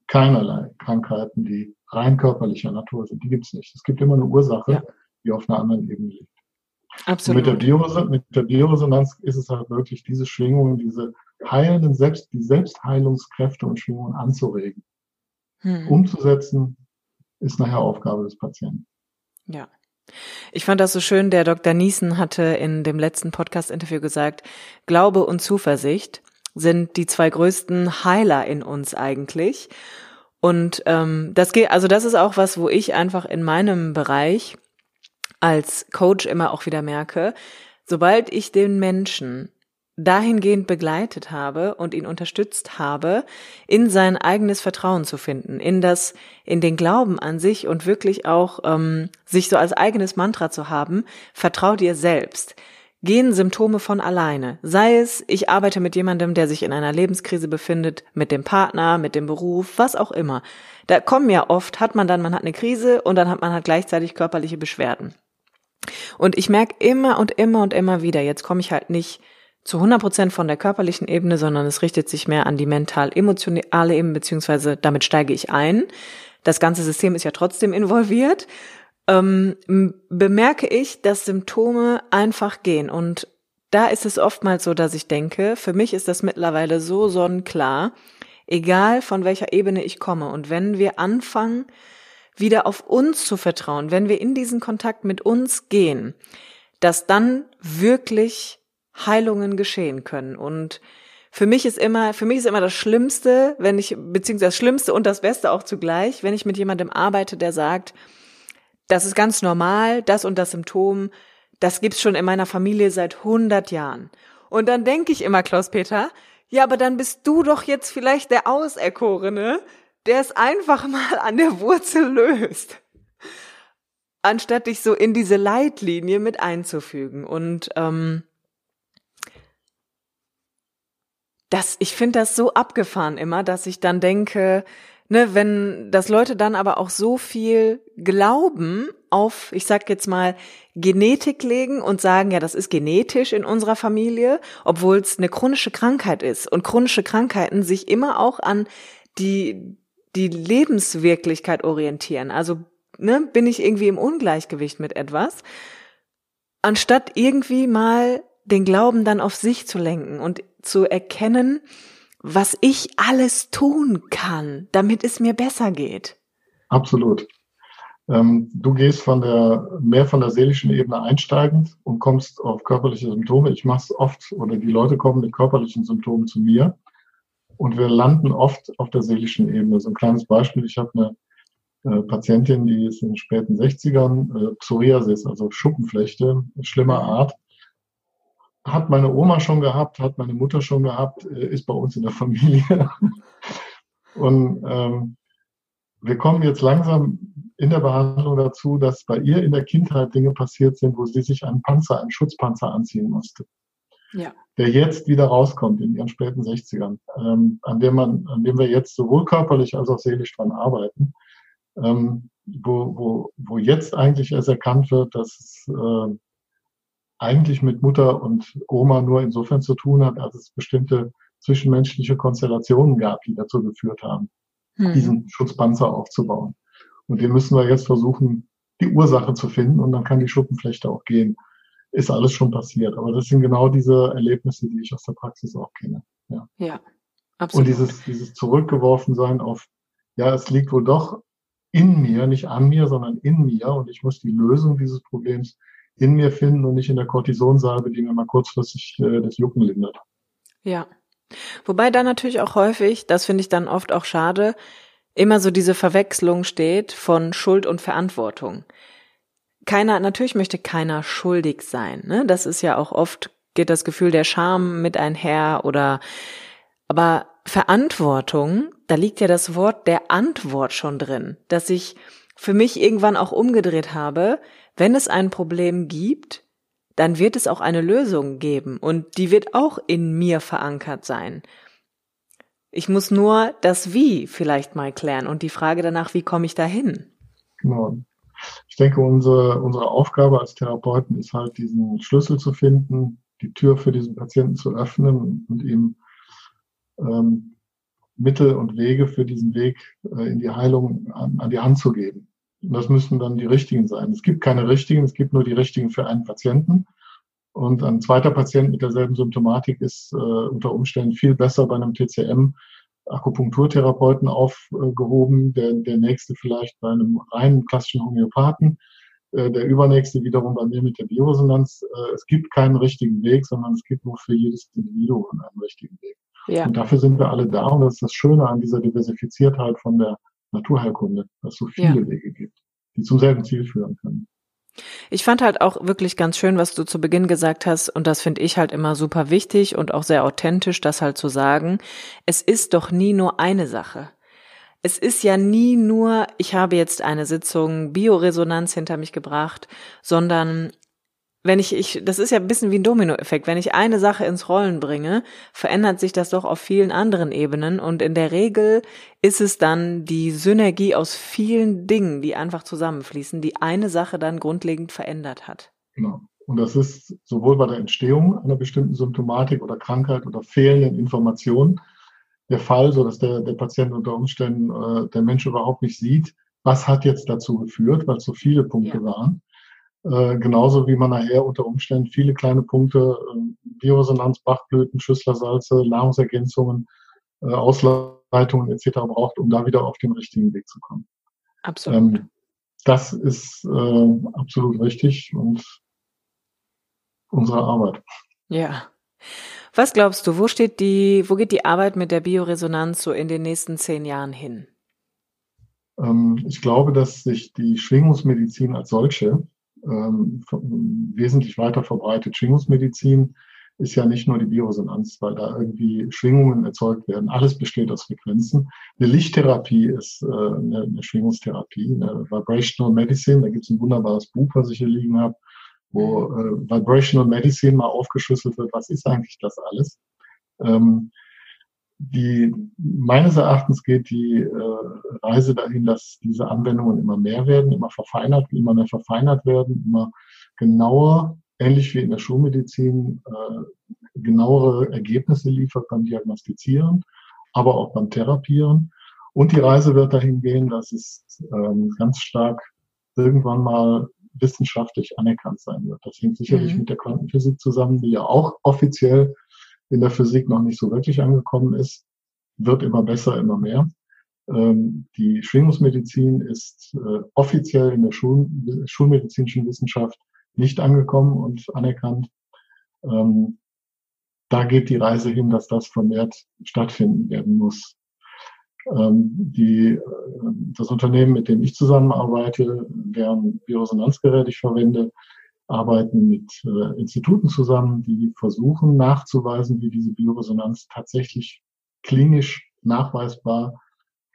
keinerlei Krankheiten, die rein körperlicher Natur sind. Die gibt es nicht. Es gibt immer eine Ursache, ja. die auf einer anderen Ebene liegt. Absolut. mit der, Bioresonanz, mit der Bioresonanz ist es halt wirklich, diese Schwingungen, diese heilenden Selbst, die Selbstheilungskräfte und Schwingungen anzuregen. Hm. Umzusetzen, ist nachher Aufgabe des Patienten. Ja. Ich fand das so schön, der Dr. Niesen hatte in dem letzten Podcast-Interview gesagt, Glaube und Zuversicht sind die zwei größten Heiler in uns eigentlich. Und ähm, das geht, also das ist auch was, wo ich einfach in meinem Bereich als Coach immer auch wieder merke, sobald ich den Menschen dahingehend begleitet habe und ihn unterstützt habe, in sein eigenes Vertrauen zu finden, in das, in den Glauben an sich und wirklich auch ähm, sich so als eigenes Mantra zu haben, vertrau dir selbst gehen Symptome von alleine. Sei es, ich arbeite mit jemandem, der sich in einer Lebenskrise befindet, mit dem Partner, mit dem Beruf, was auch immer. Da kommen ja oft, hat man dann, man hat eine Krise und dann hat man halt gleichzeitig körperliche Beschwerden. Und ich merke immer und immer und immer wieder, jetzt komme ich halt nicht zu 100 Prozent von der körperlichen Ebene, sondern es richtet sich mehr an die mental-emotionale Ebene, beziehungsweise damit steige ich ein. Das ganze System ist ja trotzdem involviert ähm, bemerke ich, dass Symptome einfach gehen. Und da ist es oftmals so, dass ich denke, für mich ist das mittlerweile so sonnenklar, egal von welcher Ebene ich komme. Und wenn wir anfangen, wieder auf uns zu vertrauen, wenn wir in diesen Kontakt mit uns gehen, dass dann wirklich Heilungen geschehen können. Und für mich ist immer, für mich ist immer das Schlimmste, wenn ich, beziehungsweise das Schlimmste und das Beste auch zugleich, wenn ich mit jemandem arbeite, der sagt, das ist ganz normal, das und das Symptom, das gibt's schon in meiner Familie seit 100 Jahren. Und dann denke ich immer, Klaus-Peter, ja, aber dann bist du doch jetzt vielleicht der Auserkorene, der es einfach mal an der Wurzel löst. Anstatt dich so in diese Leitlinie mit einzufügen. Und ähm, das, ich finde das so abgefahren immer, dass ich dann denke, ne, wenn das Leute dann aber auch so viel Glauben auf, ich sag jetzt mal, Genetik legen und sagen, ja, das ist genetisch in unserer Familie, obwohl es eine chronische Krankheit ist und chronische Krankheiten sich immer auch an die die Lebenswirklichkeit orientieren. Also ne, bin ich irgendwie im Ungleichgewicht mit etwas, anstatt irgendwie mal den Glauben dann auf sich zu lenken und zu erkennen, was ich alles tun kann, damit es mir besser geht. Absolut. Ähm, du gehst von der, mehr von der seelischen Ebene einsteigend und kommst auf körperliche Symptome. Ich mache es oft oder die Leute kommen mit körperlichen Symptomen zu mir und wir landen oft auf der seelischen Ebene. So ein kleines Beispiel. Ich habe eine äh, Patientin, die ist in den späten 60ern, äh, Psoriasis, also Schuppenflechte, schlimmer Art. Hat meine Oma schon gehabt, hat meine Mutter schon gehabt, äh, ist bei uns in der Familie. [LAUGHS] Und ähm, wir kommen jetzt langsam in der Behandlung dazu, dass bei ihr in der Kindheit Dinge passiert sind, wo sie sich einen Panzer, einen Schutzpanzer anziehen musste. Ja. Der jetzt wieder rauskommt in ihren späten 60ern, ähm, an dem man, an dem wir jetzt sowohl körperlich als auch seelisch dran arbeiten, ähm, wo, wo, wo jetzt eigentlich erst erkannt wird, dass es äh, eigentlich mit Mutter und Oma nur insofern zu tun hat, als es bestimmte zwischenmenschliche Konstellationen gab, die dazu geführt haben, hm. diesen Schutzpanzer aufzubauen. Und den müssen wir jetzt versuchen, die Ursache zu finden und dann kann die Schuppenflechte auch gehen. Ist alles schon passiert. Aber das sind genau diese Erlebnisse, die ich aus der Praxis auch kenne. Ja, ja absolut. Und dieses, dieses Zurückgeworfensein auf, ja, es liegt wohl doch in mir, nicht an mir, sondern in mir und ich muss die Lösung dieses Problems in mir finden und nicht in der Cortisonsalbe, die mir mal kurzfristig äh, das Jucken lindert. Ja. Wobei da natürlich auch häufig, das finde ich dann oft auch schade, immer so diese Verwechslung steht von Schuld und Verantwortung. Keiner, natürlich möchte keiner schuldig sein. Ne? Das ist ja auch oft, geht das Gefühl der Scham mit einher oder, aber Verantwortung, da liegt ja das Wort der Antwort schon drin, dass ich für mich irgendwann auch umgedreht habe, wenn es ein Problem gibt, dann wird es auch eine Lösung geben und die wird auch in mir verankert sein. Ich muss nur das Wie vielleicht mal klären und die Frage danach, wie komme ich dahin? Genau. Ich denke, unsere, unsere Aufgabe als Therapeuten ist halt, diesen Schlüssel zu finden, die Tür für diesen Patienten zu öffnen und ihm ähm, Mittel und Wege für diesen Weg äh, in die Heilung an, an die Hand zu geben. Und das müssen dann die richtigen sein. Es gibt keine richtigen, es gibt nur die richtigen für einen Patienten. Und ein zweiter Patient mit derselben Symptomatik ist äh, unter Umständen viel besser bei einem TCM Akupunkturtherapeuten aufgehoben, der, der nächste vielleicht bei einem reinen klassischen Homöopathen, äh, der übernächste wiederum bei mir mit der Bioresonanz. Äh, es gibt keinen richtigen Weg, sondern es gibt nur für jedes Individuum einen richtigen Weg. Ja. Und dafür sind wir alle da und das ist das Schöne an dieser Diversifiziertheit von der Naturheilkunde, dass es so viele ja. Wege gibt, die zum selben Ziel führen können. Ich fand halt auch wirklich ganz schön, was du zu Beginn gesagt hast, und das finde ich halt immer super wichtig und auch sehr authentisch, das halt zu sagen. Es ist doch nie nur eine Sache. Es ist ja nie nur, ich habe jetzt eine Sitzung Bioresonanz hinter mich gebracht, sondern wenn ich, ich, das ist ja ein bisschen wie ein Dominoeffekt. Wenn ich eine Sache ins Rollen bringe, verändert sich das doch auf vielen anderen Ebenen. Und in der Regel ist es dann die Synergie aus vielen Dingen, die einfach zusammenfließen, die eine Sache dann grundlegend verändert hat. Genau. Und das ist sowohl bei der Entstehung einer bestimmten Symptomatik oder Krankheit oder fehlenden Informationen der Fall, so dass der, der Patient unter Umständen äh, der Mensch überhaupt nicht sieht, was hat jetzt dazu geführt, weil es so viele Punkte ja. waren. Äh, genauso wie man nachher unter Umständen viele kleine Punkte, äh, Bioresonanz, Bachblüten, Schüsslersalze, Nahrungsergänzungen, äh, Ausleitungen etc. braucht, um da wieder auf den richtigen Weg zu kommen. Absolut. Ähm, das ist äh, absolut richtig und unsere Arbeit. Ja. Was glaubst du, wo steht die, wo geht die Arbeit mit der Bioresonanz so in den nächsten zehn Jahren hin? Ähm, ich glaube, dass sich die Schwingungsmedizin als solche ähm, wesentlich weiter verbreitet. Schwingungsmedizin ist ja nicht nur die Bioresonanz, weil da irgendwie Schwingungen erzeugt werden. Alles besteht aus Frequenzen. Eine Lichttherapie ist äh, eine, eine Schwingungstherapie, eine Vibrational Medicine. Da gibt es ein wunderbares Buch, was ich hier liegen habe, wo äh, Vibrational Medicine mal aufgeschlüsselt wird. Was ist eigentlich das alles? Ähm, die, meines Erachtens geht die äh, Reise dahin, dass diese Anwendungen immer mehr werden, immer verfeinert, immer mehr verfeinert werden, immer genauer, ähnlich wie in der Schulmedizin, äh, genauere Ergebnisse liefert beim Diagnostizieren, aber auch beim Therapieren. Und die Reise wird dahin gehen, dass es ähm, ganz stark irgendwann mal wissenschaftlich anerkannt sein wird. Das hängt sicherlich mhm. mit der Quantenphysik zusammen, die ja auch offiziell in der Physik noch nicht so wirklich angekommen ist, wird immer besser, immer mehr. Ähm, die Schwingungsmedizin ist äh, offiziell in der Schul schulmedizinischen Wissenschaft nicht angekommen und anerkannt. Ähm, da geht die Reise hin, dass das vermehrt stattfinden werden muss. Ähm, die, äh, das Unternehmen, mit dem ich zusammenarbeite, deren Bioresonanzgerät ich verwende, arbeiten mit äh, Instituten zusammen, die versuchen nachzuweisen, wie diese Bioresonanz tatsächlich klinisch nachweisbar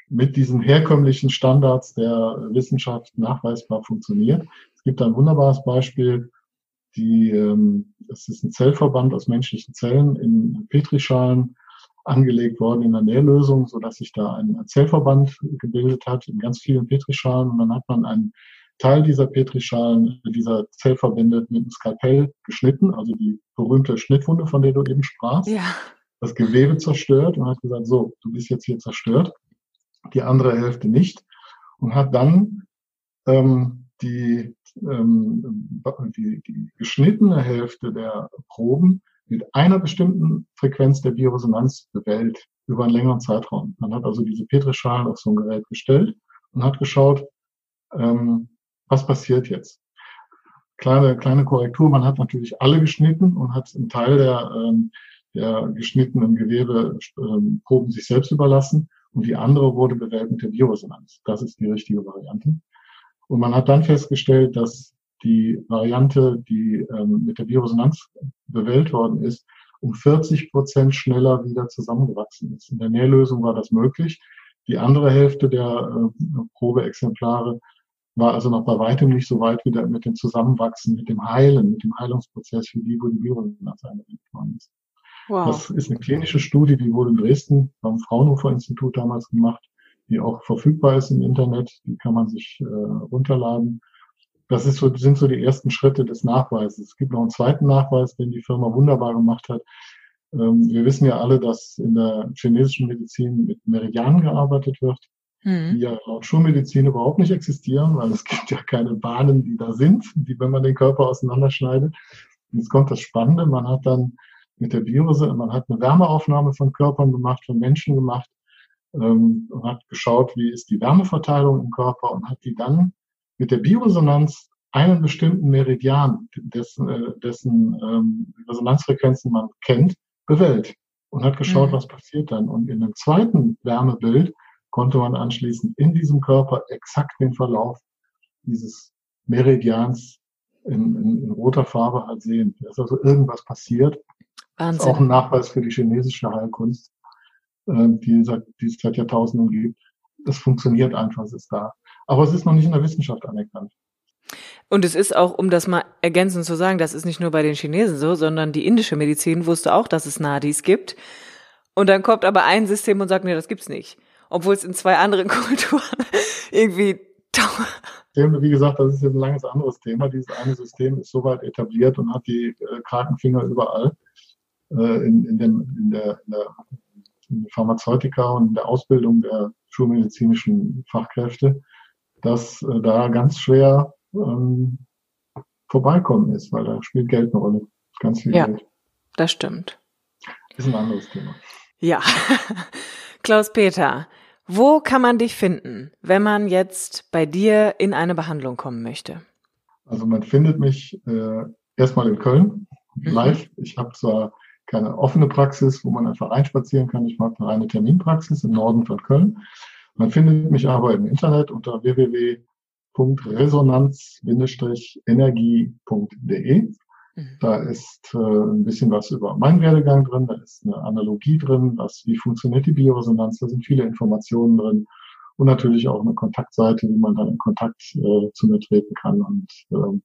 mit diesen herkömmlichen Standards der Wissenschaft nachweisbar funktioniert. Es gibt ein wunderbares Beispiel, die, ähm, es ist ein Zellverband aus menschlichen Zellen in Petrischalen angelegt worden in der Nährlösung, so dass sich da ein Zellverband gebildet hat in ganz vielen Petrischalen und dann hat man einen Teil dieser Petrischalen, dieser Zellverbände mit einem Skalpell geschnitten, also die berühmte Schnittwunde, von der du eben sprachst. Ja. Das Gewebe zerstört und hat gesagt, so, du bist jetzt hier zerstört, die andere Hälfte nicht und hat dann ähm, die, ähm, die, die geschnittene Hälfte der Proben mit einer bestimmten Frequenz der Bioresonanz bewählt über einen längeren Zeitraum. Man hat also diese Petrischalen auf so ein Gerät gestellt und hat geschaut, ähm, was passiert jetzt. Kleine, kleine Korrektur, man hat natürlich alle geschnitten und hat einen Teil der, ähm, der geschnittenen Gewebeproben ähm, sich selbst überlassen und die andere wurde bewählt mit der Bioresonanz. Das ist die richtige Variante. Und man hat dann festgestellt, dass die Variante, die ähm, mit der Bioresonanz bewählt worden ist, um 40 Prozent schneller wieder zusammengewachsen ist. In der Nährlösung war das möglich. Die andere Hälfte der äh, Probeexemplare war also noch bei weitem nicht so weit wieder mit dem Zusammenwachsen, mit dem Heilen, mit dem Heilungsprozess für die, wo die Bioresonanz eingesetzt worden ist. Wow. Das ist eine klinische Studie, die wurde in Dresden beim Fraunhofer Institut damals gemacht, die auch verfügbar ist im Internet, die kann man sich äh, runterladen. Das ist so, sind so die ersten Schritte des Nachweises. Es gibt noch einen zweiten Nachweis, den die Firma wunderbar gemacht hat. Ähm, wir wissen ja alle, dass in der chinesischen Medizin mit Meridianen gearbeitet wird. Die ja laut Schulmedizin überhaupt nicht existieren, weil es [LAUGHS] gibt ja keine Bahnen, die da sind, die, wenn man den Körper auseinanderschneidet. Und jetzt kommt das Spannende, man hat dann mit der Biose, man hat eine Wärmeaufnahme von Körpern gemacht, von Menschen gemacht, ähm, und hat geschaut, wie ist die Wärmeverteilung im Körper und hat die dann mit der Bioresonanz einen bestimmten Meridian, dessen, äh, dessen ähm, Resonanzfrequenzen man kennt, bewählt und hat geschaut, mhm. was passiert dann. Und in dem zweiten Wärmebild konnte man anschließend in diesem Körper exakt den Verlauf dieses Meridians in, in, in roter Farbe halt sehen. Da ist also irgendwas passiert. Wahnsinn. Das ist auch ein Nachweis für die chinesische Heilkunst, äh, die, die es seit Jahrtausenden gibt. Das funktioniert einfach, es ist da aber es ist noch nicht in der Wissenschaft anerkannt. Und es ist auch, um das mal ergänzend zu sagen, das ist nicht nur bei den Chinesen so, sondern die indische Medizin wusste auch, dass es Nadis gibt. Und dann kommt aber ein System und sagt, nee, das gibt's nicht. Obwohl es in zwei anderen [LAUGHS] Kulturen irgendwie wie gesagt, das ist jetzt ein langes anderes Thema. Dieses eine System ist soweit etabliert und hat die äh, Krakenfinger überall äh, in, in, dem, in, der, in, der, in der Pharmazeutika und in der Ausbildung der schulmedizinischen Fachkräfte dass äh, da ganz schwer ähm, vorbeikommen ist, weil da spielt Geld eine Rolle. Ganz viel ja, Geld. Das stimmt. Ist ein anderes Thema. Ja. [LAUGHS] Klaus-Peter, wo kann man dich finden, wenn man jetzt bei dir in eine Behandlung kommen möchte? Also man findet mich äh, erstmal in Köln mhm. live. Ich habe zwar keine offene Praxis, wo man einfach reinspazieren kann. Ich mache eine reine Terminpraxis im Norden von Köln. Man findet mich aber im Internet unter www.resonanz-energie.de. Mhm. Da ist äh, ein bisschen was über meinen Werdegang drin, da ist eine Analogie drin, was, wie funktioniert die Bioresonanz, da sind viele Informationen drin und natürlich auch eine Kontaktseite, wie man dann in Kontakt äh, zu mir treten kann und äh,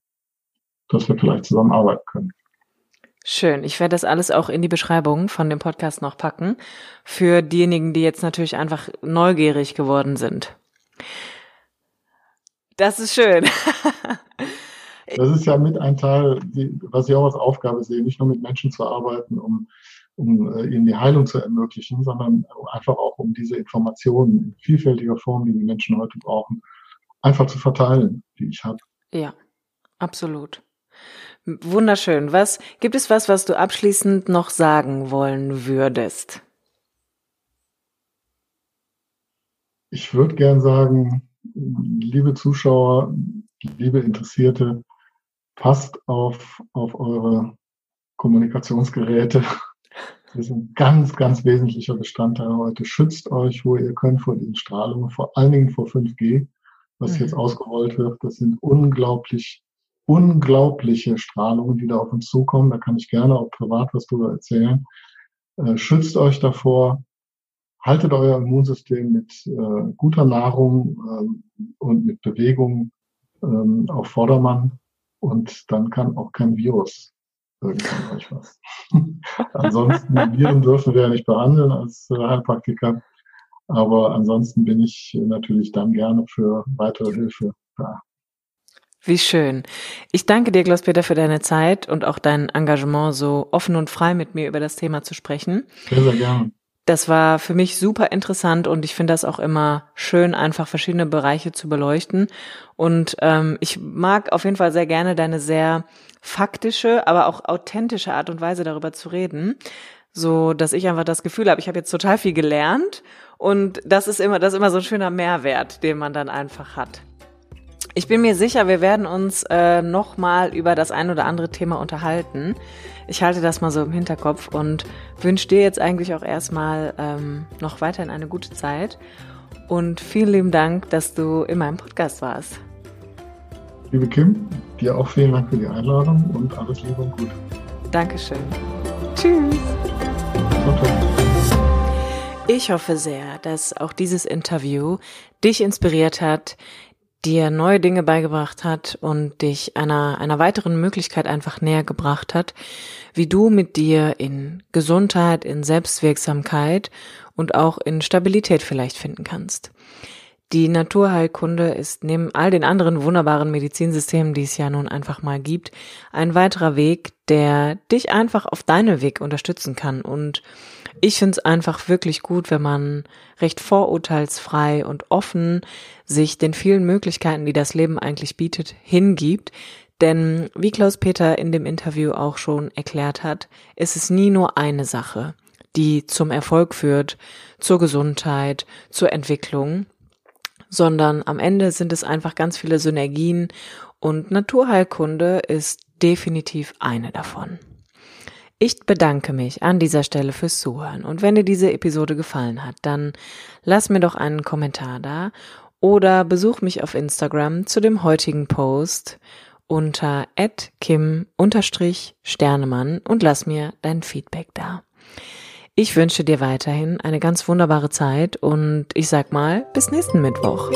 dass wir vielleicht zusammenarbeiten können. Schön. Ich werde das alles auch in die Beschreibung von dem Podcast noch packen. Für diejenigen, die jetzt natürlich einfach neugierig geworden sind. Das ist schön. [LAUGHS] das ist ja mit ein Teil, die, was ich auch als Aufgabe sehe, nicht nur mit Menschen zu arbeiten, um, um äh, ihnen die Heilung zu ermöglichen, sondern einfach auch um diese Informationen in vielfältiger Form, die die Menschen heute brauchen, einfach zu verteilen, die ich habe. Ja, absolut. Wunderschön. Was gibt es was, was du abschließend noch sagen wollen würdest? Ich würde gern sagen, liebe Zuschauer, liebe Interessierte, passt auf, auf eure Kommunikationsgeräte. [LAUGHS] Das ist ein ganz, ganz wesentlicher Bestandteil heute. Schützt euch, wo ihr könnt, vor diesen Strahlungen, vor allen Dingen vor 5G, was mhm. jetzt ausgerollt wird. Das sind unglaublich unglaubliche Strahlungen, die da auf uns zukommen. Da kann ich gerne auch privat was drüber erzählen. Äh, schützt euch davor, haltet euer Immunsystem mit äh, guter Nahrung äh, und mit Bewegung ähm, auf Vordermann und dann kann auch kein Virus irgendwann euch was. [LAUGHS] ansonsten, Viren dürfen wir ja nicht behandeln als äh, Heilpraktiker, aber ansonsten bin ich natürlich dann gerne für weitere Hilfe da. Wie schön. Ich danke dir, Klaus-Peter, für deine Zeit und auch dein Engagement, so offen und frei mit mir über das Thema zu sprechen. Sehr, sehr gerne. Das war für mich super interessant und ich finde das auch immer schön, einfach verschiedene Bereiche zu beleuchten. Und ähm, ich mag auf jeden Fall sehr gerne deine sehr faktische, aber auch authentische Art und Weise darüber zu reden, so dass ich einfach das Gefühl habe, ich habe jetzt total viel gelernt und das ist immer das ist immer so ein schöner Mehrwert, den man dann einfach hat. Ich bin mir sicher, wir werden uns äh, noch mal über das ein oder andere Thema unterhalten. Ich halte das mal so im Hinterkopf und wünsche dir jetzt eigentlich auch erstmal ähm, noch weiterhin eine gute Zeit. Und vielen lieben Dank, dass du in meinem Podcast warst. Liebe Kim, dir auch vielen Dank für die Einladung und alles Liebe und Gute. Dankeschön. Tschüss. Ich hoffe sehr, dass auch dieses Interview dich inspiriert hat, dir neue Dinge beigebracht hat und dich einer, einer weiteren Möglichkeit einfach näher gebracht hat, wie du mit dir in Gesundheit, in Selbstwirksamkeit und auch in Stabilität vielleicht finden kannst. Die Naturheilkunde ist neben all den anderen wunderbaren Medizinsystemen, die es ja nun einfach mal gibt, ein weiterer Weg, der dich einfach auf deinem Weg unterstützen kann. Und ich finde es einfach wirklich gut, wenn man recht vorurteilsfrei und offen sich den vielen Möglichkeiten, die das Leben eigentlich bietet, hingibt. Denn wie Klaus Peter in dem Interview auch schon erklärt hat, ist es nie nur eine Sache, die zum Erfolg führt, zur Gesundheit, zur Entwicklung, sondern am Ende sind es einfach ganz viele Synergien und Naturheilkunde ist definitiv eine davon. Ich bedanke mich an dieser Stelle fürs Zuhören und wenn dir diese Episode gefallen hat, dann lass mir doch einen Kommentar da oder besuch mich auf Instagram zu dem heutigen Post unter kim-sternemann und lass mir dein Feedback da. Ich wünsche dir weiterhin eine ganz wunderbare Zeit und ich sag mal, bis nächsten Mittwoch.